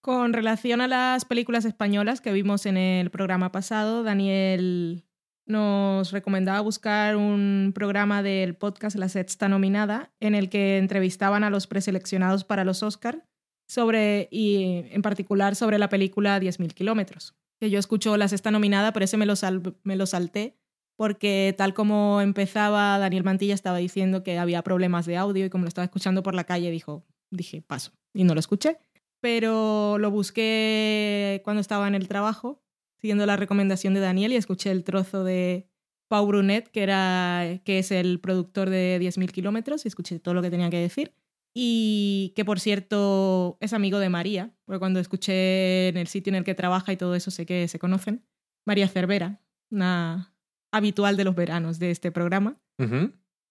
Con relación a las películas españolas que vimos en el programa pasado, Daniel nos recomendaba buscar un programa del podcast La Sexta Nominada en el que entrevistaban a los preseleccionados para los Oscar sobre, y en particular sobre la película 10.000 kilómetros. Que yo escucho La Sexta Nominada, pero ese me lo, sal- me lo salté porque tal como empezaba, Daniel Mantilla estaba diciendo que había problemas de audio y como lo estaba escuchando por la calle, dijo, dije, paso. Y no lo escuché. Pero lo busqué cuando estaba en el trabajo, siguiendo la recomendación de Daniel y escuché el trozo de Pau Brunet, que, era, que es el productor de 10.000 kilómetros, y escuché todo lo que tenía que decir. Y que, por cierto, es amigo de María, porque cuando escuché en el sitio en el que trabaja y todo eso sé que se conocen. María Cervera, una habitual de los veranos de este programa.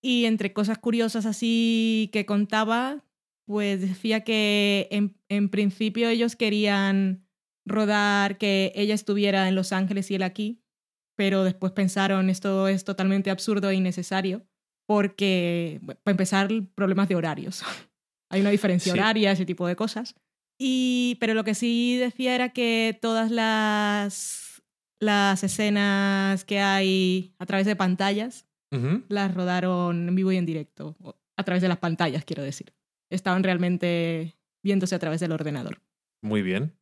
Y entre cosas curiosas así que contaba, pues decía que en, en principio ellos querían rodar que ella estuviera en Los Ángeles y él aquí, pero después pensaron esto es totalmente absurdo e innecesario porque, bueno, para empezar, problemas de horarios. Hay una diferencia Sí. horaria, ese tipo de cosas. Y, pero lo que sí decía era que todas las, las escenas que hay a través de pantallas las rodaron en vivo y en directo, a través de las pantallas, quiero decir. Estaban realmente viéndose a través del ordenador. Muy bien.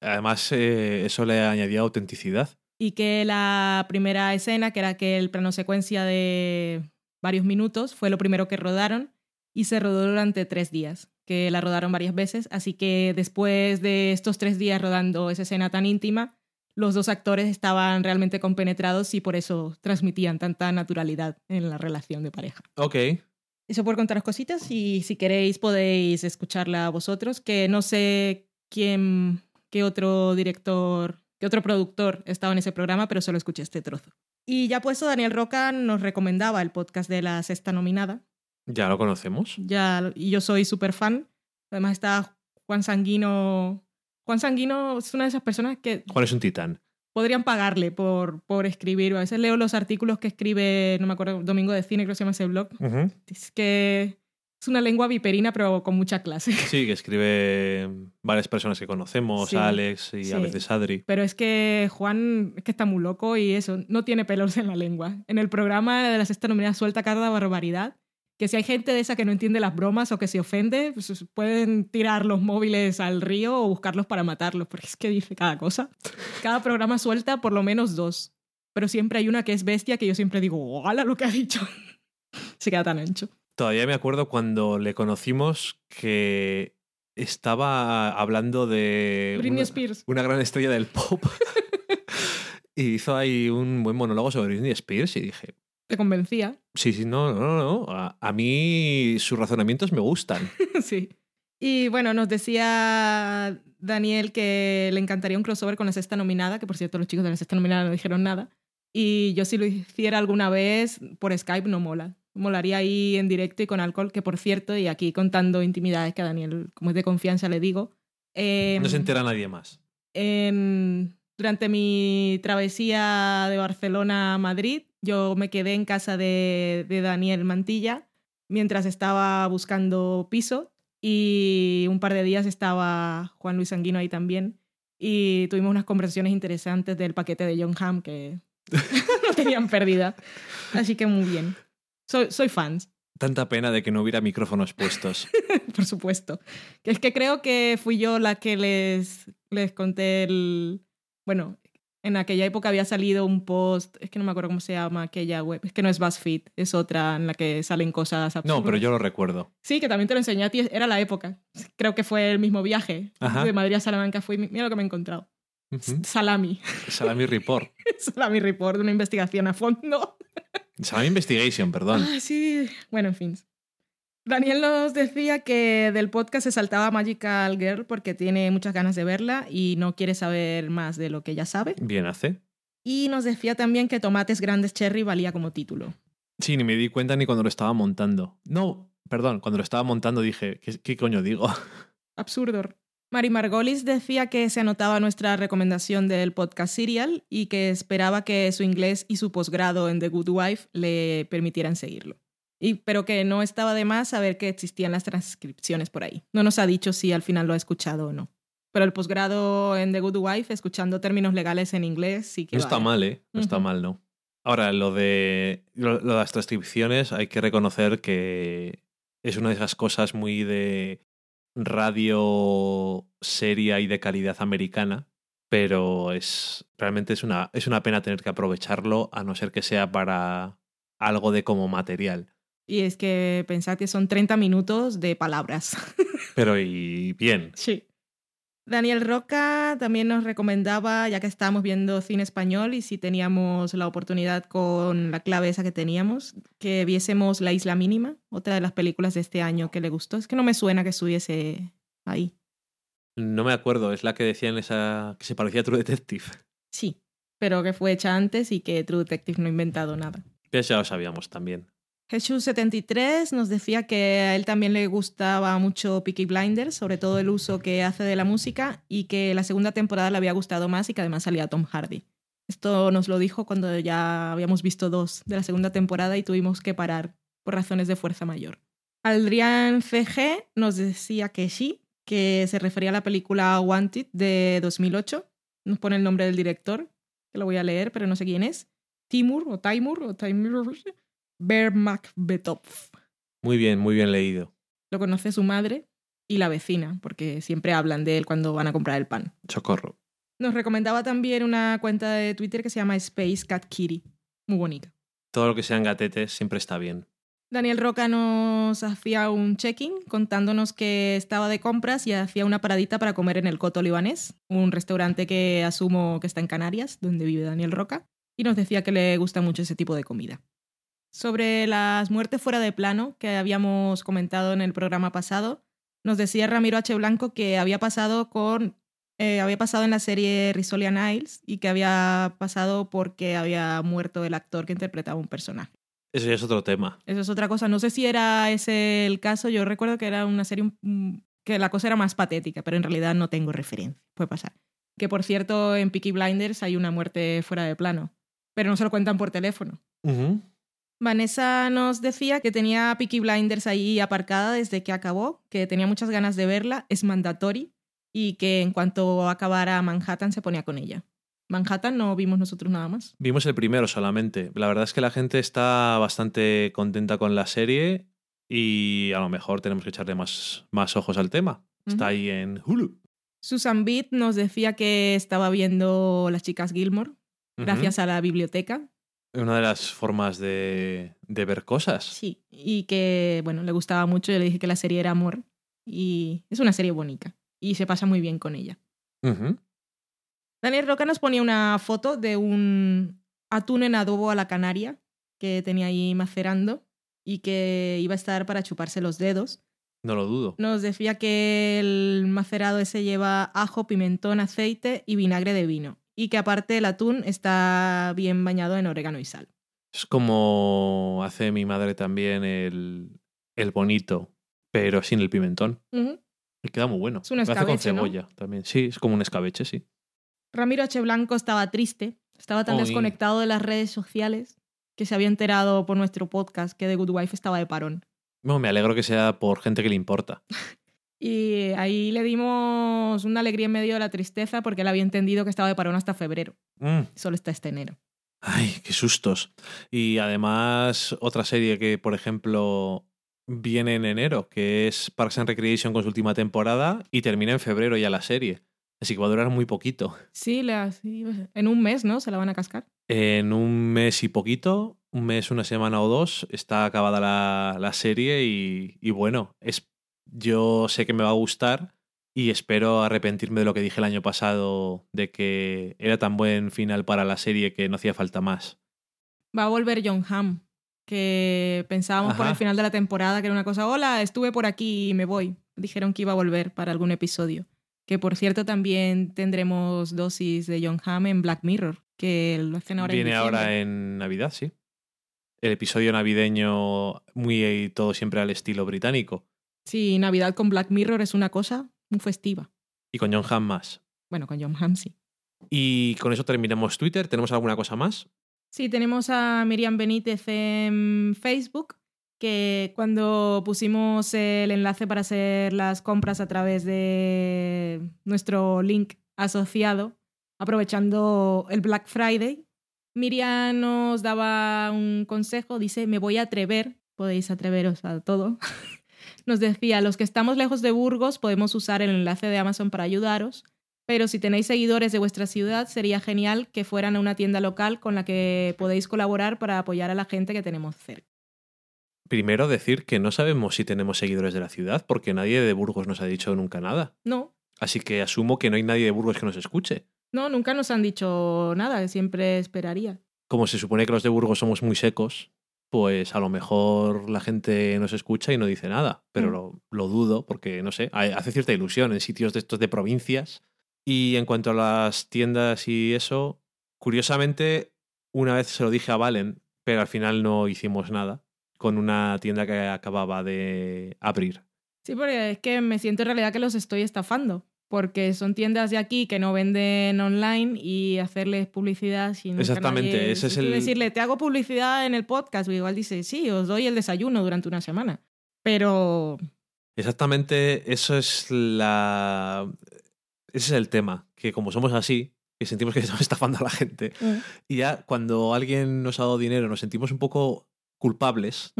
Además, eh, eso le añadía autenticidad. Y que la primera escena, que era aquel plano secuencia de varios minutos, fue lo primero que rodaron y se rodó durante tres días, que la rodaron varias veces. Así que después de estos tres días rodando esa escena tan íntima, los dos actores estaban realmente compenetrados y por eso transmitían tanta naturalidad en la relación de pareja. Ok. Eso por contaros cositas y si queréis podéis escucharla vosotros, que no sé quién, qué otro director, qué otro productor estaba en ese programa, pero solo escuché este trozo. Y ya puesto, Daniel Roca nos recomendaba el podcast de la sexta nominada. Ya lo conocemos. Ya, y yo soy súper fan. Además está Juan Sanguino. Juan Sanguino es una de esas personas que Juan es un titán. podrían pagarle por, por escribir. A veces leo los artículos que escribe, no me acuerdo, Domingo de Cine, creo que se llama ese blog. Es que es una lengua viperina, pero con mucha clase. Sí, que escribe varias personas que conocemos, Sí, Alex y a veces Adri. Pero es que Juan es que está muy loco y eso, no tiene pelos en la lengua. En el programa de la sexta nominada suelta cada barbaridad. Que si hay gente de esa que no entiende las bromas o que se ofende, pues pueden tirar los móviles al río o buscarlos para matarlos, porque es que dice cada cosa. Cada programa suelta por lo menos dos. Pero siempre hay una que es bestia que yo siempre digo, ¡hala lo que ha dicho! Se queda tan ancho. Todavía me acuerdo cuando le conocimos que estaba hablando de Britney una, Spears. una gran estrella del pop. y hizo ahí un buen monólogo sobre Britney Spears y dije, Te convencía. sí, sí, no, no, no. A, a mí sus razonamientos me gustan. sí. Y bueno, nos decía Daniel que le encantaría un crossover con la sexta nominada, que por cierto los chicos de la sexta nominada no dijeron nada. Y yo si lo hiciera alguna vez por Skype no mola. Molaría ahí en directo y con alcohol, que por cierto, y aquí contando intimidades que a Daniel, como es de confianza, le digo. eh, No se entera nadie más. en- durante mi travesía de Barcelona a Madrid, yo me quedé en casa de, de Daniel Mantilla mientras estaba buscando piso y un par de días estaba Juan Luis Sanguino ahí también y tuvimos unas conversaciones interesantes del paquete de John Hamm que no tenían pérdida. Así que muy bien. Soy, soy fans. Tanta pena de que no hubiera micrófonos puestos. por supuesto. Es que creo que fui yo la que les, les conté el... Bueno, en aquella época había salido un post, es que no me acuerdo cómo se llama aquella web, es que no es BuzzFeed, es otra en la que salen cosas absurdas. No, pero yo lo recuerdo. Sí, que también te lo enseñé a ti, era la época. Creo que fue el mismo viaje. Ajá. De Madrid a Salamanca fui, mira lo que me he encontrado. Salami. Salami Report. Salami Report, una investigación a fondo. Salami Investigation, perdón. Ah, sí. Bueno, en fin. Daniel nos decía que del podcast se saltaba Magical Girl porque tiene muchas ganas de verla y no quiere saber más de lo que ya sabe. Bien hace. Y nos decía también que Tomates Grandes Cherry valía como título. Sí, ni me di cuenta ni cuando lo estaba montando. No, perdón, cuando lo estaba montando dije, ¿qué, qué coño digo? Absurdo. Mari Margolis decía que se anotaba nuestra recomendación del podcast Serial y que esperaba que su inglés y su posgrado en The Good Wife le permitieran seguirlo. Y, pero que no estaba de más saber que existían las transcripciones por ahí. No nos ha dicho si al final lo ha escuchado o no. Pero el posgrado en The Good Wife, escuchando términos legales en inglés, sí que No está mal, ¿eh? No está mal, ¿no? Ahora, lo de, lo, lo de las transcripciones, hay que reconocer que es una de esas cosas muy de radio seria y de calidad americana, pero es realmente es una, es una pena tener que aprovecharlo, a no ser que sea para algo de como material. Y es que pensad que son 30 minutos de palabras. Pero y bien. Sí. Daniel Roca también nos recomendaba, ya que estábamos viendo cine español y si teníamos la oportunidad con la clave esa que teníamos, que viésemos La Isla Mínima, otra de las películas de este año que le gustó. Es que no me suena que estuviese ahí. No me acuerdo, es la que decían esa que se parecía a True Detective. Sí, pero que fue hecha antes y que True Detective no ha inventado nada. Pero ya lo sabíamos también. Jesús73 nos decía que a él también le gustaba mucho Peaky Blinders, sobre todo el uso que hace de la música, y que la segunda temporada le había gustado más y que además salía Tom Hardy. Esto nos lo dijo cuando ya habíamos visto dos de la segunda temporada y tuvimos que parar por razones de fuerza mayor. Adrián CG nos decía que sí, que se refería a la película Wanted de 2008. Nos pone el nombre del director, que lo voy a leer, pero no sé quién es. Timur o Taimur o Taimur. Bermakbetov. Muy bien, muy bien leído. Lo conoce su madre y la vecina, porque siempre hablan de él cuando van a comprar el pan. Socorro. Nos recomendaba también una cuenta de Twitter que se llama Space Cat Kitty. Muy bonita. Todo lo que sean gatetes siempre está bien. Daniel Roca nos hacía un check-in contándonos que estaba de compras y hacía una paradita para comer en el Coto Libanés, un restaurante que asumo que está en Canarias, donde vive Daniel Roca, y nos decía que le gusta mucho ese tipo de comida. Sobre las muertes fuera de plano que habíamos comentado en el programa pasado, nos decía Ramiro H. Blanco que había pasado con eh, había pasado en la serie Risolia Niles y que había pasado porque había muerto el actor que interpretaba un personaje. Eso ya es otro tema. Eso es otra cosa. No sé si era ese el caso. Yo recuerdo que era una serie mm, que la cosa era más patética, pero en realidad no tengo referencia. Puede pasar. Que por cierto, en Peaky Blinders hay una muerte fuera de plano, pero no se lo cuentan por teléfono. Ujú. Vanessa nos decía que tenía Peaky Blinders ahí aparcada desde que acabó, que tenía muchas ganas de verla, es mandatory y que en cuanto acabara Manhattan se ponía con ella. Manhattan no vimos nosotros nada más. Vimos el primero solamente. La verdad es que la gente está bastante contenta con la serie y a lo mejor tenemos que echarle más, más ojos al tema. Está ahí en Hulu. Susan Beat nos decía que estaba viendo Las chicas Gilmore gracias a la biblioteca. Una de las formas de, de ver cosas. Sí, y que, bueno, le gustaba mucho. Yo le dije que la serie era amor y es una serie bonita y se pasa muy bien con ella. Daniel Roca nos ponía una foto de un atún en adobo a la canaria que tenía ahí macerando y que iba a estar para chuparse los dedos. No lo dudo. Nos decía que el macerado ese lleva ajo, pimentón, aceite y vinagre de vino. Y que aparte el atún está bien bañado en orégano y sal. Es como hace mi madre también el, el bonito, pero sin el pimentón. Y queda muy bueno. Es un Lo hace con escabeche, ¿no? cebolla también. Sí, es como un escabeche, sí. Ramiro H. Blanco estaba triste, estaba tan Oy. desconectado de las redes sociales que se había enterado por nuestro podcast que The Good Wife estaba de parón. No, me alegro que sea por gente que le importa. Y ahí le dimos una alegría en medio de la tristeza porque él había entendido que estaba de parón hasta febrero. Mm. Solo está este enero. Ay, qué sustos. Y además, otra serie que, por ejemplo, viene en enero, que es Parks and Recreation con su última temporada y termina en febrero ya la serie. Así que va a durar muy poquito. Sí, la- sí, en un mes, ¿no? Se la van a cascar. En un mes y poquito, un mes, una semana o dos, está acabada la, la serie y, y bueno, es, yo sé que me va a gustar y espero arrepentirme de lo que dije el año pasado, de que era tan buen final para la serie que no hacía falta más. Va a volver John Hamm, que pensábamos por el final de la temporada que era una cosa, hola, estuve por aquí y me voy. Dijeron que iba a volver para algún episodio. Que por cierto también tendremos dosis de John Hamm en Black Mirror, que lo hacen ahora Viene en ahora en Navidad, sí. El episodio navideño muy todo siempre al estilo británico. Sí, Navidad con Black Mirror es una cosa muy festiva. Y con John Hamm más. Bueno, con John Hamm sí. Y con eso terminamos Twitter. ¿Tenemos alguna cosa más? Sí, tenemos a Miriam Benítez en Facebook, que cuando pusimos el enlace para hacer las compras a través de nuestro link asociado, aprovechando el Black Friday, Miriam nos daba un consejo, dice, me voy a atrever, podéis atreveros a todo. Nos decía, los que estamos lejos de Burgos podemos usar el enlace de Amazon para ayudaros, pero si tenéis seguidores de vuestra ciudad, sería genial que fueran a una tienda local con la que podéis colaborar para apoyar a la gente que tenemos cerca. Primero decir que no sabemos si tenemos seguidores de la ciudad, porque nadie de Burgos nos ha dicho nunca nada. No, Así que asumo que no hay nadie de Burgos que nos escuche. no, nunca nos han dicho nada, siempre esperaría. Como se supone que los de Burgos somos muy secos, pues a lo mejor la gente nos escucha y no dice nada. Pero Mm. lo, lo dudo, porque no sé, hace cierta ilusión en sitios de estos de provincias. Y en cuanto a las tiendas y eso, curiosamente, una vez se lo dije a Valen, pero al final no hicimos nada con una tienda que acababa de abrir. Sí, porque es que me siento en realidad que los estoy estafando, porque son tiendas de aquí que no venden online y hacerles publicidad sin Exactamente, nadie- ese es el- decirle, te hago publicidad en el podcast, o igual dice, sí, os doy el desayuno durante una semana. Pero Exactamente, eso es la. Ese es el tema, que como somos así, que sentimos que estamos estafando a la gente, y ya cuando alguien nos ha dado dinero nos sentimos un poco culpables,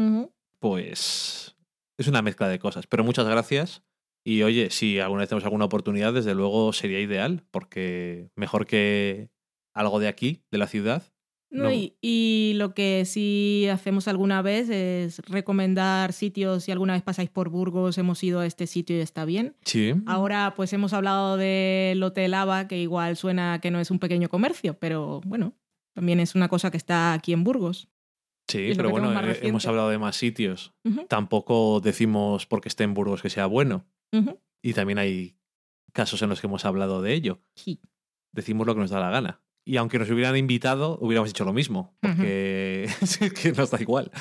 pues es una mezcla de cosas. Pero muchas gracias. Y oye, si alguna vez tenemos alguna oportunidad, desde luego sería ideal, porque mejor que algo de aquí, de la ciudad. No, No. Y, y lo que sí hacemos alguna vez es recomendar sitios. Si alguna vez pasáis por Burgos, hemos ido a este sitio y está bien. Sí. Ahora pues hemos hablado del Hotel Ava, que igual suena que no es un pequeño comercio, pero bueno, también es una cosa que está aquí en Burgos. Sí, pero bueno, eh, hemos hablado de más sitios. Tampoco decimos porque esté en Burgos que sea bueno. Y también hay casos en los que hemos hablado de ello. Sí. Decimos lo que nos da la gana. Y aunque nos hubieran invitado, hubiéramos hecho lo mismo, porque es que nos da igual.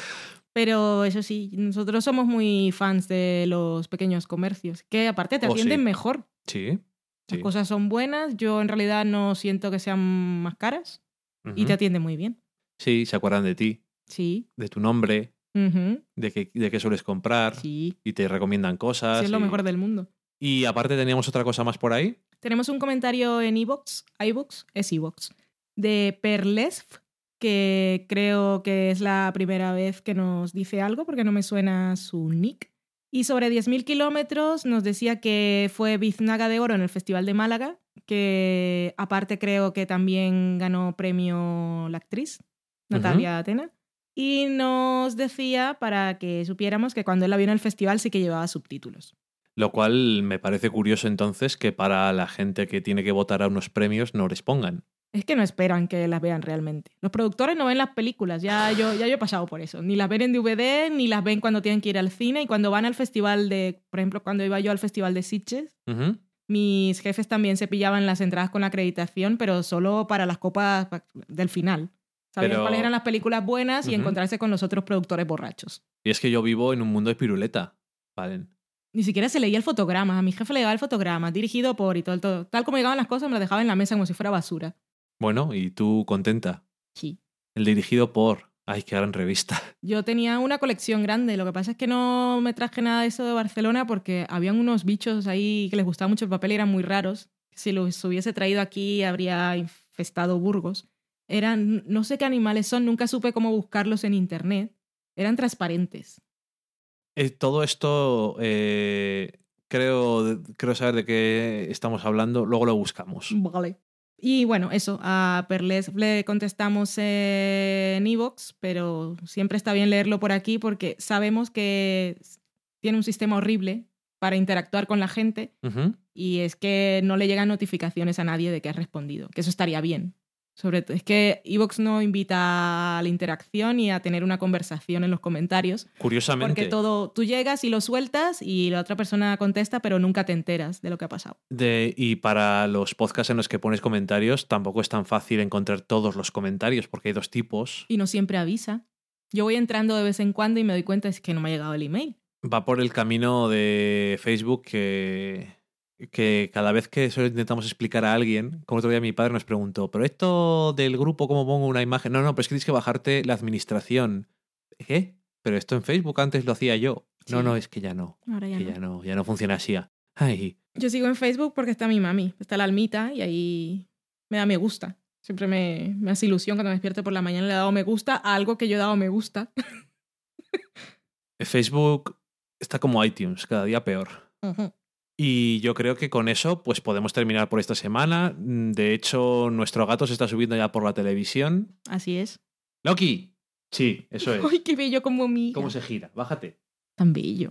Pero eso sí, nosotros somos muy fans de los pequeños comercios, que aparte te Oh, atienden sí. mejor. Sí. Las sí. cosas son buenas, yo en realidad no siento que sean más caras y te atienden muy bien. Sí, se acuerdan de ti, Sí. de tu nombre, de qué, de qué sueles comprar Sí. y te recomiendan cosas. Sí, es lo y- mejor del mundo. Y aparte teníamos otra cosa más por ahí. Tenemos un comentario en iVoox, iVoox, es iVoox, de Perlesf, que creo que es la primera vez que nos dice algo porque no me suena su nick. Y sobre 10.000 kilómetros nos decía que fue biznaga de oro en el Festival de Málaga, que aparte creo que también ganó premio la actriz, Natalia Atena. Y nos decía para que supiéramos que cuando él la vio en el festival sí que llevaba subtítulos. Lo cual me parece curioso entonces que para la gente que tiene que votar a unos premios no les pongan. Es que no esperan que las vean realmente. Los productores no ven las películas, ya yo, ya yo he pasado por eso. Ni las ven en DVD, ni las ven cuando tienen que ir al cine. Y cuando van al festival de, por ejemplo, cuando iba yo al festival de Sitges, mis jefes también se pillaban las entradas con la acreditación, pero solo para las copas pa- del final. Sabían Pero- cuáles eran las películas buenas y encontrarse con los otros productores borrachos. Y es que yo vivo en un mundo de piruleta. Valen. Ni siquiera se leía el fotograma. A mi jefe le llegaba el fotograma, dirigido por y todo, todo. Tal como llegaban las cosas, me lo dejaba en la mesa como si fuera basura. Bueno, y tú contenta. Sí. El dirigido por. Ay, qué gran revista. Yo tenía una colección grande, lo que pasa es que no me traje nada de eso de Barcelona porque habían unos bichos ahí que les gustaba mucho el papel y eran muy raros. Si los hubiese traído aquí habría infestado Burgos. Eran, no sé qué animales son, nunca supe cómo buscarlos en internet. Eran transparentes. Eh, todo esto eh, creo, creo saber de qué estamos hablando. Luego lo buscamos. Vale. Y bueno, eso, a Perles le contestamos en Evox, pero siempre está bien leerlo por aquí porque sabemos que tiene un sistema horrible para interactuar con la gente y es que no le llegan notificaciones a nadie de que has respondido, que eso estaría bien. Sobre todo, es que Evox no invita a la interacción y a tener una conversación en los comentarios, Curiosamente, porque todo tú llegas y lo sueltas y la otra persona contesta, pero nunca te enteras de lo que ha pasado. de, y para los podcasts en los que pones comentarios, tampoco es tan fácil encontrar todos los comentarios, porque hay dos tipos. y no siempre avisa. Yo voy entrando de vez en cuando y me doy cuenta es que no me ha llegado el email. Va por el camino de Facebook que, que cada vez que eso intentamos explicar a alguien, como otro día mi padre nos preguntó, pero esto del grupo, ¿cómo pongo una imagen? No, no, pero es que tienes que bajarte la administración. ¿Qué? Pero esto en Facebook antes lo hacía yo. No, Sí. no, es que ya no. Ahora ya que no. ya no, ya no funciona así. Ay, Yo sigo en Facebook porque está mi mami, está la almita y ahí me da me gusta. Siempre me, me hace ilusión cuando me despierto por la mañana y le he dado me gusta a algo que yo he dado me gusta. Facebook está como iTunes, cada día peor. Y yo creo que con eso pues podemos terminar por esta semana. Mm, De hecho, nuestro gato se está subiendo ya por la televisión. Así es. Loki. Sí, eso es. Ay, qué bello como mi. ¿Cómo se gira? Bájate. Tan bello.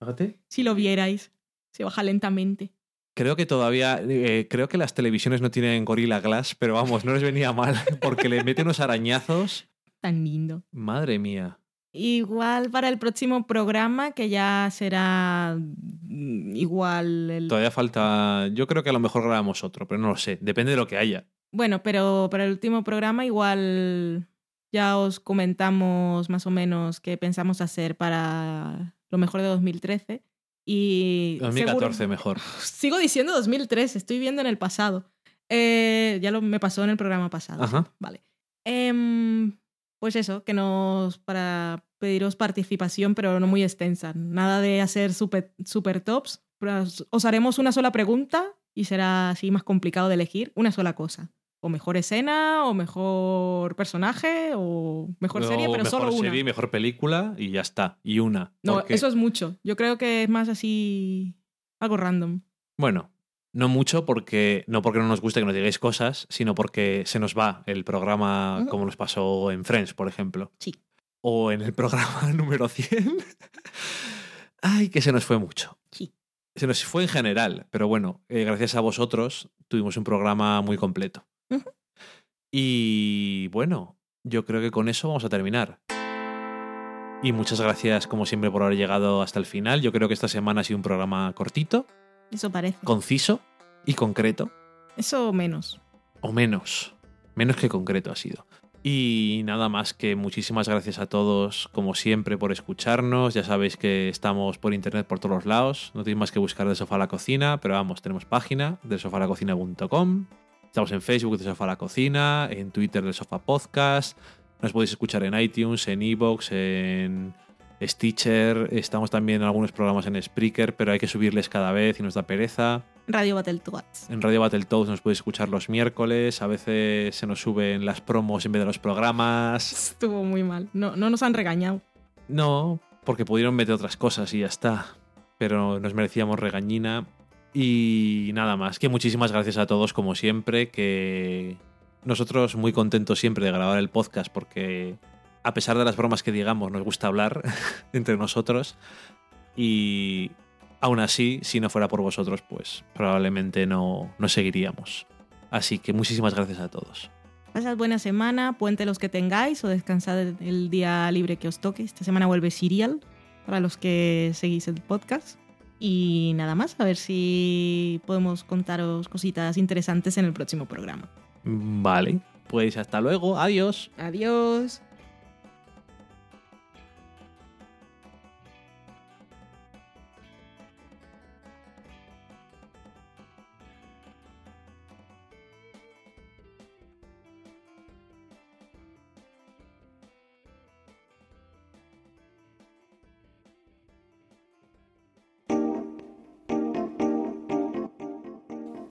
Bájate. Si lo vierais. Se baja lentamente. Creo que todavía, eh, creo que las televisiones no tienen Gorilla Glass, pero vamos, no les venía mal porque le mete unos arañazos. Tan lindo. Madre mía. Igual para el próximo programa, que ya será mm, igual el... Todavía falta, yo creo que a lo mejor grabamos otro, pero no lo sé, depende de lo que haya. Bueno, pero para el último programa igual ya os comentamos más o menos qué pensamos hacer para lo mejor de 2013. Y 2014 seguro- mejor. Sigo diciendo 2013, estoy viendo en el pasado. Eh, ya lo me pasó en el programa pasado. Ajá. Vale. Em, pues eso, que nos. para pediros participación, pero no muy extensa. Nada de hacer super, super tops. os- Os haremos una sola pregunta y será así más complicado de elegir una sola cosa. O mejor escena, o mejor personaje, o mejor serie, pero mejor solo una. serie, mejor película y ya está. Y una. No, Porque- eso es mucho. Yo creo que es más así. algo random. Bueno, no mucho porque no porque no nos guste que nos digáis cosas, sino porque se nos va el programa como nos pasó en Friends, por ejemplo. Sí. O en el programa número 100. Ay, que se nos fue mucho. Sí. Se nos fue en general, pero bueno, eh, gracias a vosotros tuvimos un programa muy completo. Y bueno, yo creo que con eso vamos a terminar. Y muchas gracias, como siempre, por haber llegado hasta el final. Yo creo que esta semana ha sido un programa cortito, Eso parece. conciso, y concreto, Eso menos. o menos, menos que concreto ha sido. Y nada más que muchísimas gracias a todos, como siempre, por escucharnos. Ya sabéis que estamos por internet por todos los lados. No tenéis más que buscar de sofá a la cocina, pero vamos, tenemos página de sofalacocina.com. Estamos en Facebook de Sofá a la Cocina, en Twitter de Sofá Podcast. Nos podéis escuchar en iTunes, en Evox, en Stitcher. Estamos también en algunos programas en Spreaker, pero hay que subirles cada vez y nos da pereza. Radio Battletoads. En Radio Battletoads nos podéis escuchar los miércoles. A veces se nos suben las promos en vez de los programas. Estuvo muy mal. No, no nos han regañado. No, porque pudieron meter otras cosas y ya está. Pero nos merecíamos regañina. Y nada más. Que muchísimas gracias a todos, como siempre. Que nosotros muy contentos siempre de grabar el podcast porque a pesar de las bromas que digamos, nos gusta hablar entre nosotros. Y aún así, si no fuera por vosotros, pues probablemente no, no seguiríamos. Así que muchísimas gracias a todos. Pasad buena semana, puente los que tengáis o descansad el- el día libre que os toque. Esta semana vuelve Serial para los que seguís el podcast. Y nada más, a ver si podemos contaros cositas interesantes en el próximo programa. Vale, pues hasta luego, adiós. Adiós.